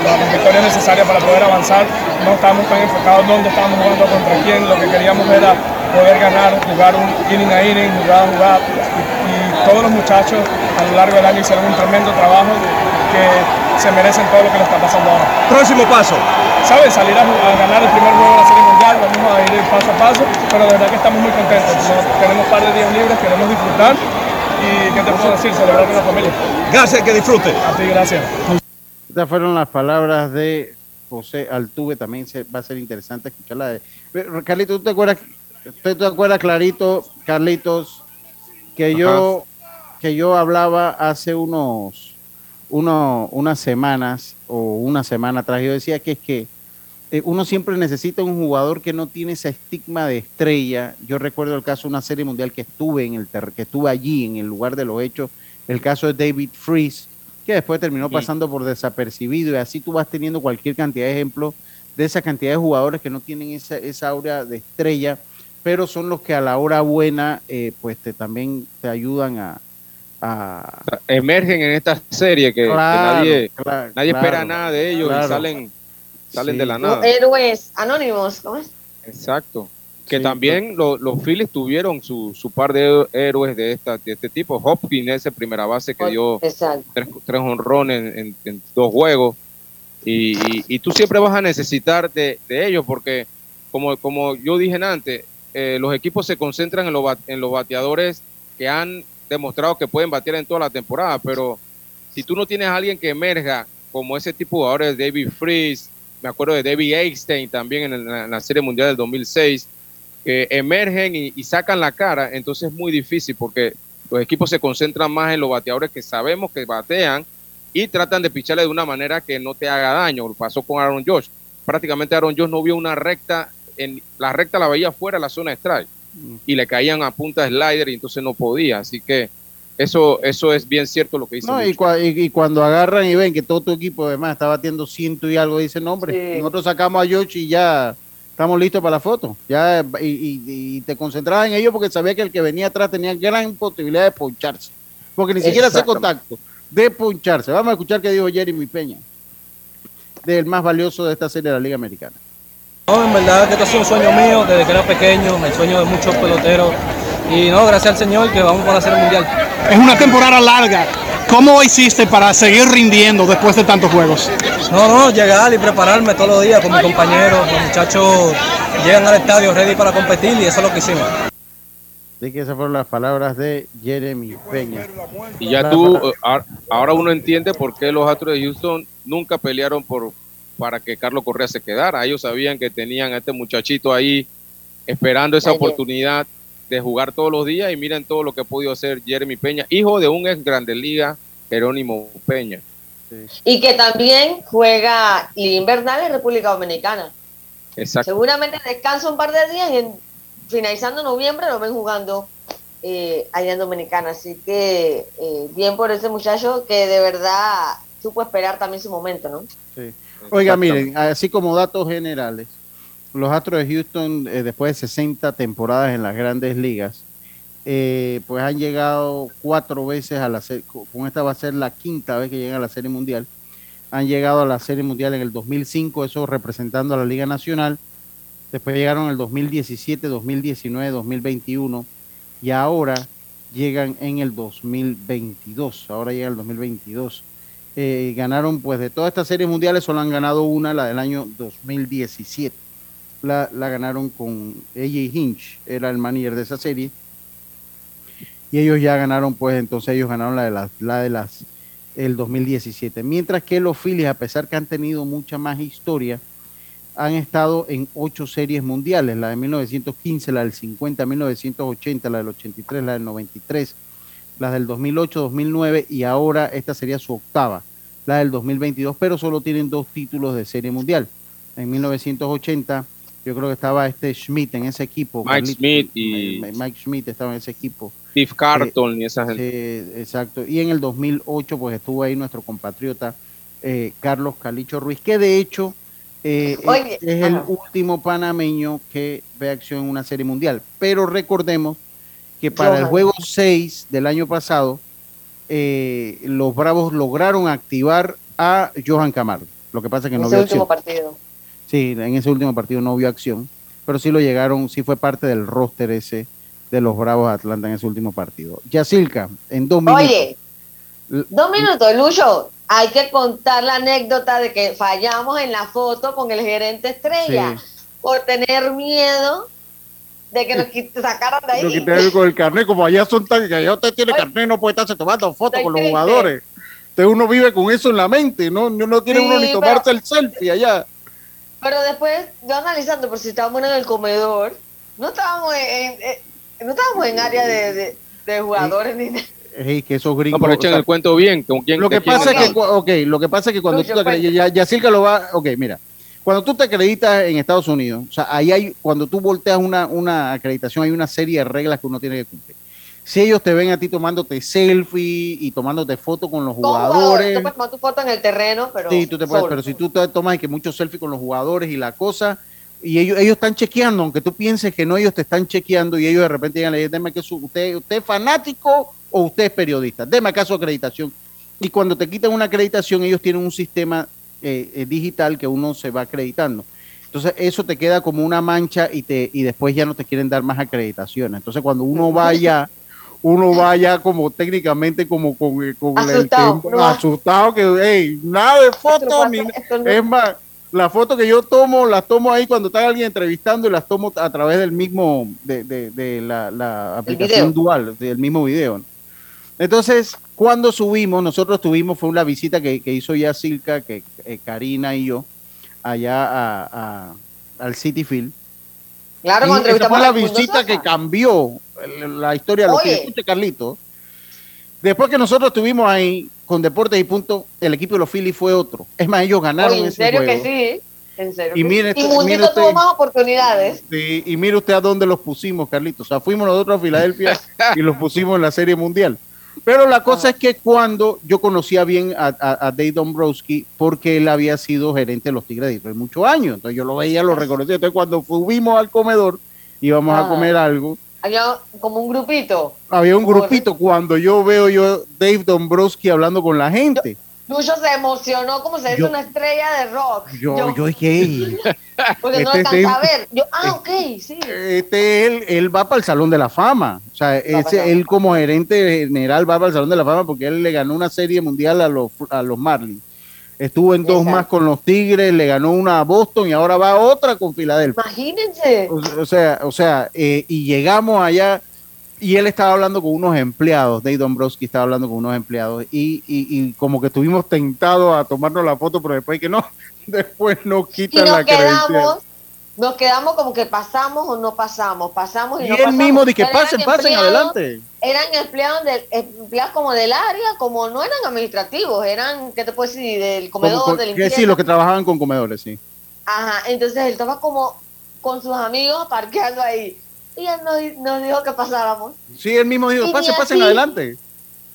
las victorias necesarias para poder avanzar. No estábamos tan enfocados dónde estábamos jugando contra quién. Lo que queríamos era poder ganar, jugar un inning a inning, jugar a jugar. Y, y todos los muchachos a lo largo del año hicieron un tremendo trabajo que se merecen todo lo que le está pasando ahora. Próximo paso. ¿Sabes? Salir a, ganar el primer juego de la Serie Mundial, vamos a ir paso a paso, pero de verdad que estamos muy contentos. Tenemos un par de días libres, queremos disfrutar y, ¿qué te puedo decir? Celebrar con la familia. Gracias, que disfrute. A ti, gracias. Estas fueron las palabras de José Altuve. También se, va a ser interesante escucharla de. Pero, Carlitos, ¿tú te acuerdas? ¿Tú te acuerdas clarito, Carlitos, que yo, que yo hablaba hace unos, uno- unas semanas o una semana atrás? Yo decía que es que eh, uno siempre necesita un jugador que no tiene ese estigma de estrella. Yo recuerdo el caso de una serie mundial que estuve en el que estuve allí en el lugar de los hechos, el caso de David Freeze, que después terminó pasando por desapercibido y así tú vas teniendo cualquier cantidad de ejemplos de esa cantidad de jugadores que no tienen esa, esa aura de estrella, pero son los que a la hora buena eh, pues te también te ayudan a, a Emergen en esta serie que, que Claro, nadie, claro, nadie espera nada de ellos y salen, salen Sí. de la Los nada. héroes anónimos, ¿cómo es? Exacto. Que Sí, también lo- los Phillies tuvieron su, su par de héroes de, esta, de este tipo. Hopkins, ese primera base que dio Exacto. tres, tres honrones en, en- en dos juegos. Y, y- y tú siempre vas a necesitar de, de ellos porque, como, como yo dije antes, eh, los equipos se concentran en los, bat- en los bateadores que han demostrado que pueden batear en toda la temporada, pero si tú no tienes a alguien que emerja como ese tipo de jugadores, David Freeze, me acuerdo de David Einstein también en, la Serie Mundial del 2006, que emergen y, y sacan la cara, entonces es muy difícil porque los equipos se concentran más en los bateadores que sabemos que batean y tratan de picharle de una manera que no te haga daño. Lo pasó con Aaron Josh. Prácticamente Aaron Josh no vio una recta, en la recta la veía fuera de la zona de strike y le caían a punta de slider y entonces no podía. Así que eso, eso es bien cierto lo que dice. No, y, Lucho. cua- y- y cuando agarran y ven que todo tu equipo además está batiendo ciento y algo, dicen, no, hombre, Sí. nosotros sacamos a Yoshi y ya Estamos listos para la foto. Ya, y, y- y te concentrabas en ello porque sabía que el que venía atrás tenía gran posibilidad de poncharse. Porque ni siquiera hace contacto, de poncharse. Vamos a escuchar qué dijo Jeremy Peña, del más valioso de esta serie de la Liga Americana. No, en verdad que esto ha sido un sueño mío desde que era pequeño, el sueño de muchos peloteros. Y no, gracias al Señor que vamos para la Serie Mundial. Es una temporada larga. ¿Cómo hiciste para seguir rindiendo después de tantos juegos? No, no, llegar y prepararme todos los días con mis compañeros. Los muchachos llegan al estadio ready para competir y eso es lo que hicimos. Así que esas fueron las palabras de Jeremy Peña. Y ya tú, eh, ahora- uno entiende por qué los Astros de Houston nunca pelearon por para que Carlos Correa se quedara. Ellos sabían que tenían a este muchachito ahí esperando esa oportunidad de jugar todos los días y miren todo lo que ha podido hacer Jeremy Peña, hijo de un ex Grande Liga, Jerónimo Peña. Y que también juega Liga Invernal en República Dominicana. Exacto. Seguramente descansa un par de días y en- finalizando noviembre lo ven jugando eh, allá en Dominicana. Así que eh, bien por ese muchacho que de verdad supo esperar también su momento, ¿no? Sí. Oiga, miren, así como datos generales, los Astros de Houston, eh, después de 60 temporadas en las grandes ligas, eh, pues han llegado cuatro veces a la serie, con esta va a ser la quinta vez que llegan a la Serie Mundial. Han llegado a la Serie Mundial en el 2005, eso representando a la Liga Nacional. Después llegaron en el 2017, 2019, 2021 y ahora llegan en el 2022. Ahora llega el 2022 eh, ganaron pues de todas estas series mundiales solo han ganado una, la del año 2017. La, ganaron con AJ Hinch, era el manager de esa serie. Y ellos ya ganaron, pues entonces ellos ganaron la de las, la de las el 2017. Mientras que los Phillies, a pesar que han tenido mucha más historia, han estado en ocho series mundiales, la de 1915, la del 50, 1980, la del 83, la del 93, las del 2008, 2009 y ahora esta sería su octava, la del 2022, pero solo tienen dos títulos de serie mundial. En 1980 yo creo que estaba este Schmidt en ese equipo. Mike Carlito, Smith y- eh, Mike Schmidt estaba en ese equipo. Steve Carton y esa gente. Sí, exacto. Y en el 2008 pues estuvo ahí nuestro compatriota eh, Carlos Calicho Ruiz, que de hecho eh, es, es el ajá. último panameño que ve acción en una serie mundial. Pero recordemos que para el juego 6 del año pasado, eh, los Bravos lograron activar a Johan Camargo. Lo que pasa es que no ese vio último acción. partido. Sí, en ese último partido no vio acción, pero sí lo llegaron, sí fue parte del roster ese de los Bravos de Atlanta en ese último partido. Yacilca, en dos minutos. Oye, dos minutos, Lucho. Hay que contar la anécdota de que fallamos en la foto con el gerente estrella Sí. por tener miedo de que nos sacaran de ahí. Lo ver con el carnet, como allá son tan, que allá usted tiene carnet, no puede estarse tomando fotos con los triste. jugadores. Entonces uno vive con eso en la mente, no, no, no tiene Sí, uno ni pero- tomarse el selfie allá. Pero después, yo analizando, por si estábamos en el comedor, no estábamos en, en- en- no estábamos en área de, de- de jugadores ni nada. Que esos No, gringos. pero o echen sea, el cuento bien. ¿con quién, lo que quién pasa es que, cu- ok, lo que pasa es que cuando Lucho, tú te acre- cuenta. ya, Yacirca lo va, ok, mira, cuando tú te acreditas en Estados Unidos, o sea, ahí hay, cuando tú volteas una, una acreditación, hay una serie de reglas que uno tiene que cumplir. Si ellos te ven a ti tomándote selfie y tomándote fotos con los jugadores, Tú puedes tomar tu foto en el terreno, pero. sí, tú te puedes, pero si tú te tomas y que muchos selfies con los jugadores y la cosa, y ellos, ellos están chequeando, aunque tú pienses que no, ellos te están chequeando y ellos de repente llegan a decir, deme que usted, usted es fanático o usted es periodista, deme acá su acreditación. Y cuando te quitan una acreditación, ellos tienen un sistema eh, eh, digital que uno se va acreditando. Entonces eso te queda como una mancha y, te, y después ya no te quieren dar más acreditaciones. Entonces cuando uno vaya, uno vaya como técnicamente como con, con el Asustado, no. asustado que hey, nada de fotos ni es más, la foto que yo tomo, las tomo ahí cuando está alguien entrevistando y las tomo a través del mismo, de, de- de la, la aplicación dual, del mismo video. Entonces, cuando subimos, nosotros tuvimos, fue una visita que, que hizo ya Silka, que eh, Karina y yo, allá a, a- al City Field. Claro, Y esa fue la visita que cambió la historia Oye. Phillies. Escuche, Carlito. Después que nosotros estuvimos ahí con Deportes y Punto, el equipo de los Phillies fue otro. Es más, ellos ganaron Oye, en ese serio juego. que sí. En serio. Y que mire sí. y mire usted- tuvo más oportunidades. Sí, y mire usted a dónde los pusimos, Carlitos. O sea, fuimos nosotros a Filadelfia y los pusimos en la Serie Mundial. Pero la cosa es que cuando yo conocía bien a, a, a Dave Dombrowski, porque él había sido gerente de los Tigres de Detroit muchos años, entonces yo lo veía, lo reconocía. Entonces cuando subimos al comedor, íbamos a Ah. comer algo, Había como un grupito. había un grupito, cuando yo veo yo Dave Dombrowski hablando con la gente, Lucho se emocionó como si fuese Yo- una estrella de rock. yo, yo dije, "Ey, porque no este alcanza a ver. Yo, ah, ok, sí. este él, él va para el Salón de la Fama. O sea, ese, él como gerente general va para el Salón de la Fama porque él le ganó una serie mundial a los, a los Marlins. Estuvo en dos Exacto. más con los Tigres, le ganó una a Boston y ahora va otra con Filadelfia. Imagínense. O, o sea, o sea, eh, y llegamos allá y él estaba hablando con unos empleados, Dave Dombrowski estaba hablando con unos empleados y, y, y como que estuvimos tentados a tomarnos la foto, pero después que no, después nos Y quitan nos la credencial. Nos quedamos como que pasamos o no pasamos, pasamos y, Y no él pasamos. mismo dice que Pero pasen, pasen, empleados- adelante. Eran empleados, del, empleados como del área, como no eran administrativos, eran, ¿qué te puedo decir? Del comedor, Como- de que sí, los que trabajaban con comedores, sí. Ajá, entonces él estaba como con sus amigos parqueando ahí. Y él nos, nos dijo que pasáramos. Sí, él mismo dijo, Y pasen, pasen adelante.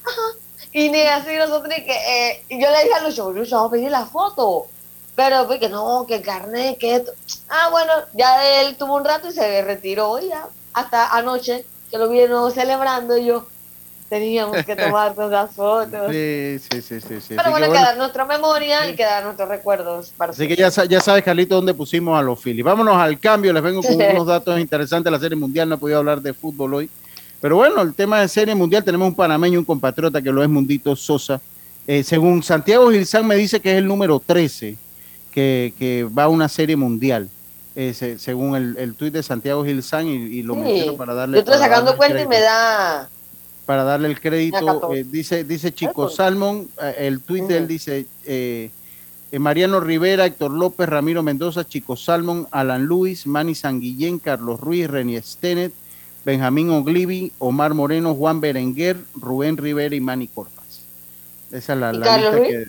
Y ni así nosotros, ni que, eh, y yo le dije a Lucho, Lucho, vamos a pedir la foto. Pero pues que no, que el carnet, que esto. Ah, bueno, ya él tuvo un rato y se retiró y ya. Hasta anoche, que lo vieron celebrando, y yo, teníamos que tomar las fotos. Sí, sí, sí, sí. sí. Pero bueno, que, bueno, quedar nuestra memoria y quedar nuestros recuerdos. Para así que ya, ya sabes, Carlito, dónde pusimos a los Phillies. Vámonos al cambio, les vengo con unos datos interesantes de la Serie Mundial, no he podido hablar de fútbol hoy. Pero bueno, el tema de Serie Mundial, tenemos un panameño, un compatriota que lo es Mundito Sosa. Eh, según Santiago Gilzán me dice que es el número 13 que, que va a una Serie Mundial. eh, se- según el, el tuit de Santiago Gilzán y, y lo Sí. menciono para darle Yo estoy sacando cuenta y me da. para darle el crédito, 14. eh, dice, dice Chico. Salmon, eh, el tuit de él dice eh, Mariano Rivera, Héctor López, Ramiro Mendoza, Chico Salmon, Alan Luis, Manny Sanguillén, Carlos Ruiz, Reni Stenet, Benjamín Oglivi, Omar Moreno, Juan Berenguer, Rubén Rivera y Manny Corpas. Esa es la, ¿Y la Carlos lista que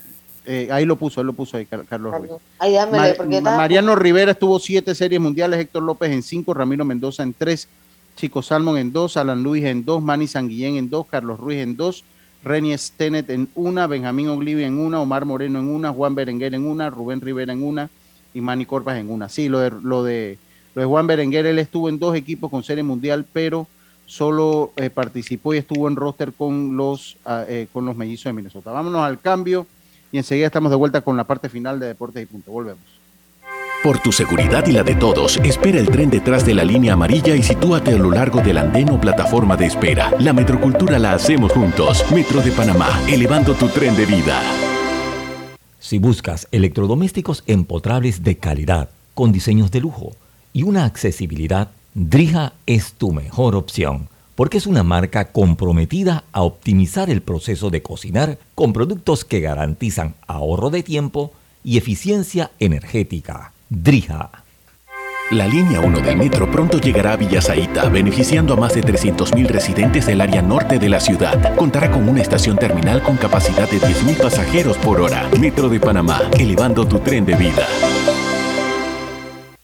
eh, ahí lo puso, él lo puso ahí, Car- Carlos Ruiz. Dámele, porque. Mariano Rivera estuvo siete series mundiales, Héctor López en cinco, Ramiro Mendoza en tres, Chico Salmon en dos, Alan Luis en dos, Manny Sanguillén en dos, Carlos Ruiz en dos, Reni Stenet en una, Benjamín Oglivi en una, Omar Moreno en una, Juan Berenguer en una, Rubén Rivera en una y Manny Corpas en una. Sí, lo de, lo de, lo de Juan Berenguer, él estuvo en dos equipos con serie mundial, pero solo eh, participó y estuvo en roster con los, ah, eh, con los mellizos de Minnesota. Vámonos al cambio y enseguida estamos de vuelta con la parte final de Deportes y Punto. Volvemos. Por tu seguridad y la de todos, espera el tren detrás de la línea amarilla y sitúate a lo largo del andén o plataforma de espera. La metrocultura la hacemos juntos. Metro de Panamá, elevando tu tren de vida. Si buscas electrodomésticos empotrables de calidad, con diseños de lujo y una accesibilidad, Drija es tu mejor opción, porque es una marca comprometida a optimizar el proceso de cocinar con productos que garantizan ahorro de tiempo y eficiencia energética. Drija. La línea 1 del metro pronto llegará a Villasaita, beneficiando a más de 300.000 residentes del área norte de la ciudad. Contará con una estación terminal con capacidad de 10.000 pasajeros por hora. Metro de Panamá, elevando tu tren de vida.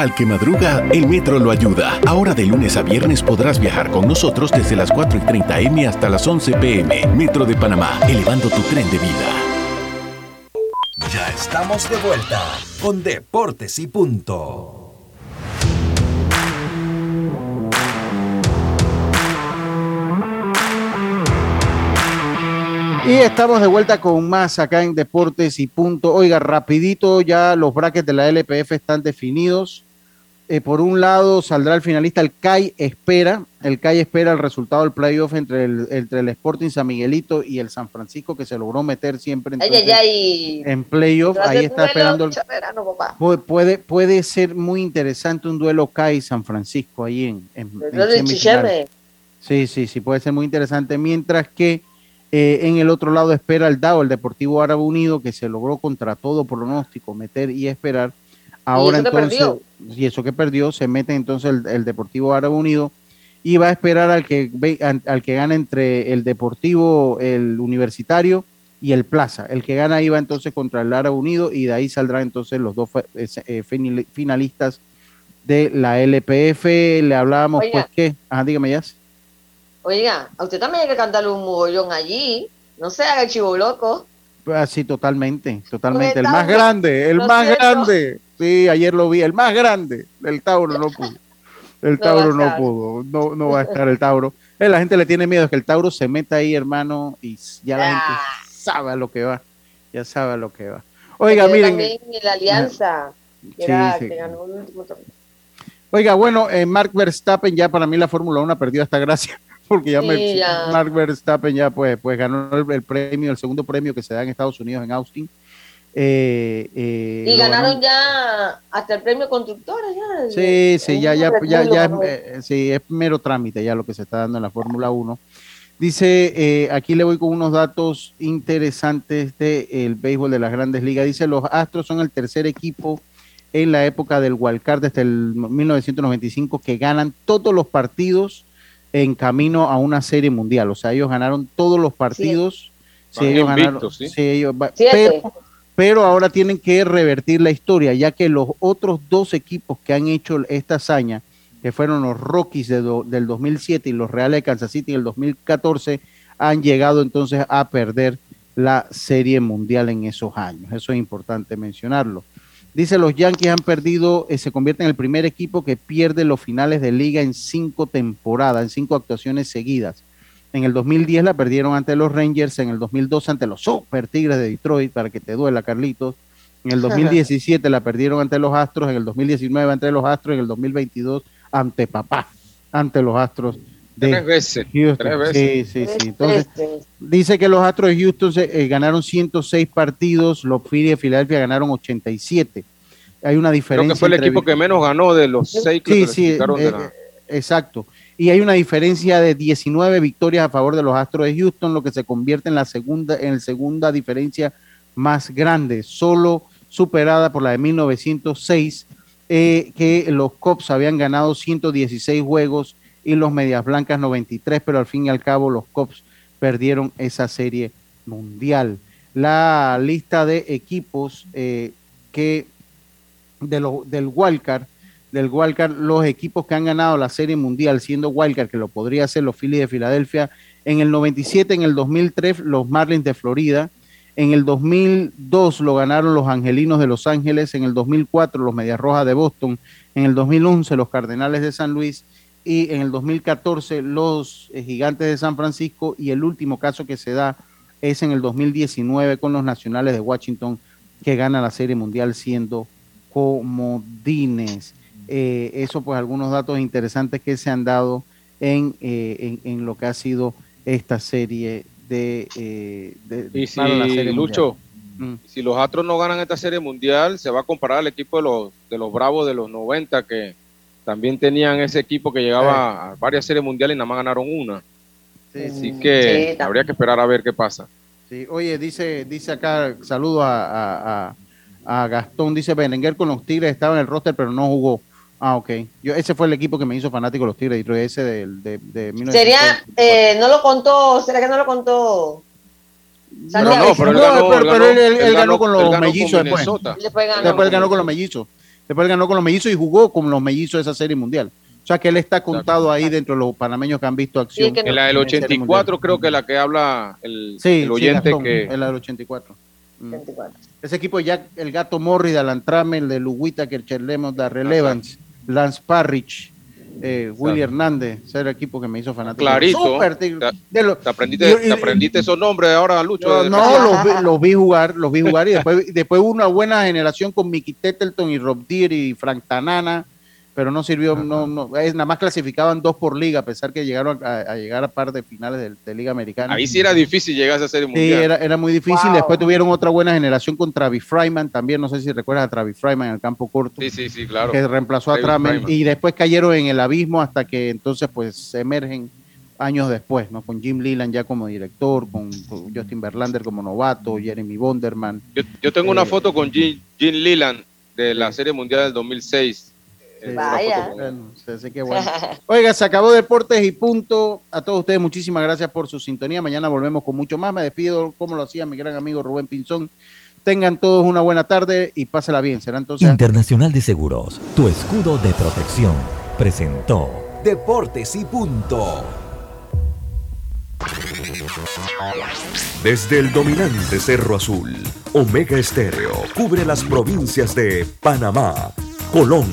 Al que madruga, el metro lo ayuda. Ahora de lunes a viernes podrás viajar con nosotros desde las 4 y 30 M hasta las 11 PM. Metro de Panamá, elevando tu tren de vida. Ya estamos de vuelta con Deportes y Punto. Y estamos de vuelta con más acá en Deportes y Punto. Oiga, rapidito, ya los brackets de la LPF están definidos. Eh, por un lado saldrá el finalista, el CAI espera, el CAI espera el resultado del playoff entre el, entre el Sporting San Miguelito y el San Francisco, que se logró meter siempre Ay, ay, ay. en playoff. Ahí está esperando el. Puede, puede, ser muy interesante un duelo CAI San Francisco ahí en, en. Sí, sí, sí, puede ser muy interesante. Mientras que eh, en el otro lado espera el DAO, el Deportivo Árabe Unido, que se logró contra todo pronóstico meter y esperar. Ahora que entonces, y eso que perdió, se mete entonces el, el Deportivo Árabe Unido y va a esperar al que, al, que gane entre el Deportivo, el Universitario y el Plaza. El que gana ahí va entonces contra el Árabe Unido y de ahí saldrán entonces los dos eh, finali- finalistas de la LPF. Le hablábamos, Oiga. pues, ¿qué? Ajá, dígame ya. Oiga, a usted también hay que cantarle un mogollón allí. No se haga el chivo loco. Así totalmente, totalmente. El Tauro, más grande, el más siento. grande. Sí, ayer lo vi, el más grande. El Tauro no pudo. El Tauro no pudo, no, no va a estar el Tauro. Eh, la gente le tiene miedo que el Tauro se meta ahí, hermano, y ya la Ah. gente sabe a lo que va. Ya sabe a lo que va. Oiga, Porque miren. También la alianza. Que, Sí, era, sí. que ganó el último torneo. Oiga, bueno, eh, Mark Verstappen ya para mí la Fórmula 1 perdió esta gracia, porque ya, Sí, me, ya. Mark Verstappen ya pues, pues ganó el, el premio, el segundo premio que se da en Estados Unidos, en Austin. Eh, eh, Y ganaron ya hasta el premio constructores. Ya, Sí, sí, ya, ya, ya, ya es, eh, sí, es mero trámite ya lo que se está dando en la Fórmula 1. Dice, eh, aquí le voy con unos datos interesantes del béisbol de las grandes ligas. Dice, los Astros son el tercer equipo en la época del wildcard desde el 1995 que ganan todos los partidos en camino a una serie mundial. O sea, ellos ganaron todos los partidos. Sí, ellos ganaron. ¿sí? sí, ellos pero, pero ahora tienen que revertir la historia, ya que los otros dos equipos que han hecho esta hazaña, que fueron los Rockies de do- del 2007 y los Reales de Kansas City del 2014, han llegado entonces a perder la serie mundial en esos años. Eso es importante mencionarlo. Dice, los Yankees han perdido, eh, se convierten en el primer equipo que pierde los finales de liga en cinco temporadas, en cinco actuaciones seguidas. En el 2010 la perdieron ante los Rangers, en el 2012 ante los Super Tigres de Detroit, para que te duela, Carlitos. En el 2017 la perdieron ante los Astros, en el 2019 ante los Astros, en el 2022 ante papá, ante los Astros de Tres veces. Houston. Tres veces. Sí, sí, sí. Entonces, dice que los Astros de Houston se- eh, ganaron 106 partidos, los Phillies de Filadelfia ganaron 87. Hay una diferencia. Creo que fue el entre equipo que menos ganó de los seis que Sí, sí, eh, la- exacto. Y hay una diferencia de 19 victorias a favor de los Astros de Houston, lo que se convierte en la segunda, en la segunda diferencia más grande, solo superada por la de 1906, eh, que los Cubs habían ganado 116 juegos y los Medias Blancas 93, pero al fin y al cabo los Cubs perdieron esa serie mundial. La lista de equipos eh, que de lo- del Wildcard, del Wildcard, los equipos que han ganado la Serie Mundial siendo Wildcard, que lo podría hacer los Phillies de Filadelfia, en el 97, en el 2003 los Marlins de Florida, en el 2002 lo ganaron los Angelinos de Los Ángeles, en el 2004 los Medias Rojas de Boston, en el 2011 los Cardenales de San Luis y en el 2014 los eh, Gigantes de San Francisco y el último caso que se da es en el 2019 con los Nacionales de Washington que gana la Serie Mundial siendo comodines. Eh, eso pues algunos datos interesantes que se han dado en, eh, en, en lo que ha sido esta serie de, eh, de- Y si, para la Serie Lucho. Mm. si los Astros no ganan esta serie mundial, se va a comparar al equipo de los, de los Bravos de los 90, que también tenían ese equipo que llegaba a varias series mundiales y nada más ganaron una. Así que Sí, habría que esperar a ver qué pasa. Sí, oye, dice, dice acá, saludo a, a- a- a Gastón, dice Berenguer con los Tigres estaba en el roster, pero no jugó. Ah, ok. Yo, ese fue el equipo que me hizo fanático de los Tigres de Detroit, ese del- de, de, 1900. Sería, eh, no lo contó, ¿será que no lo contó? No, Santiago? no, pero, él ganó, pero, pero él, él- él ganó con los mellizos después. Después ganó. Después él ganó con los mellizos. Después él ganó con los mellizos y jugó con los mellizos de esa serie mundial. O sea que él está contado ahí dentro de los panameños que han visto acción. En la del en Serie 84 creo que la que habla el, Sí, el sí, oyente Gastón, que... es la del 84. 24. Ese equipo ya el gato Morris, Alantrame, el de Luguita, que el Cherlemos, de Relevance, Lance Parrish, eh, Willy Hernández, ese era el equipo que me hizo fanático. Clarito. Te, te- de lo- te aprendiste, yo- te aprendiste esos nombres ahora, Lucho. No, no, los, vi, los vi jugar, los vi jugar y después, después hubo una buena generación con Mickey Tettleton y Rob Deere y Frank Tanana, pero no sirvió, no, no, es, nada más clasificaban dos por liga, a pesar que llegaron a, a llegar a par de finales de, de Liga Americana. Ahí sí era difícil llegar a esa serie Sí, mundial. era, era muy difícil. Después tuvieron otra buena generación con Travis Fryman, también, no sé si recuerdas a Travis Fryman en el campo corto. Sí, sí, sí, claro. Que reemplazó a Travis Tramen y después cayeron en el abismo hasta que entonces pues emergen años después, ¿no? Con Jim Leland ya como director, con, con Justin Verlander como novato, Jeremy Bonderman. Yo, yo tengo una Eh, foto con Jim, Jim Leland de la Serie Mundial del 2006. Vaya. Bueno, bueno. Oiga, se acabó Deportes y punto. A todos ustedes, muchísimas gracias por su sintonía. Mañana volvemos con mucho más. Me despido como lo hacía mi gran amigo Rubén Pinzón. Tengan todos una buena tarde y pásela bien. Será entonces. Internacional de Seguros, tu escudo de protección, presentó Deportes y punto. Desde el dominante Cerro Azul, Omega Estéreo cubre las provincias de Panamá, Colón,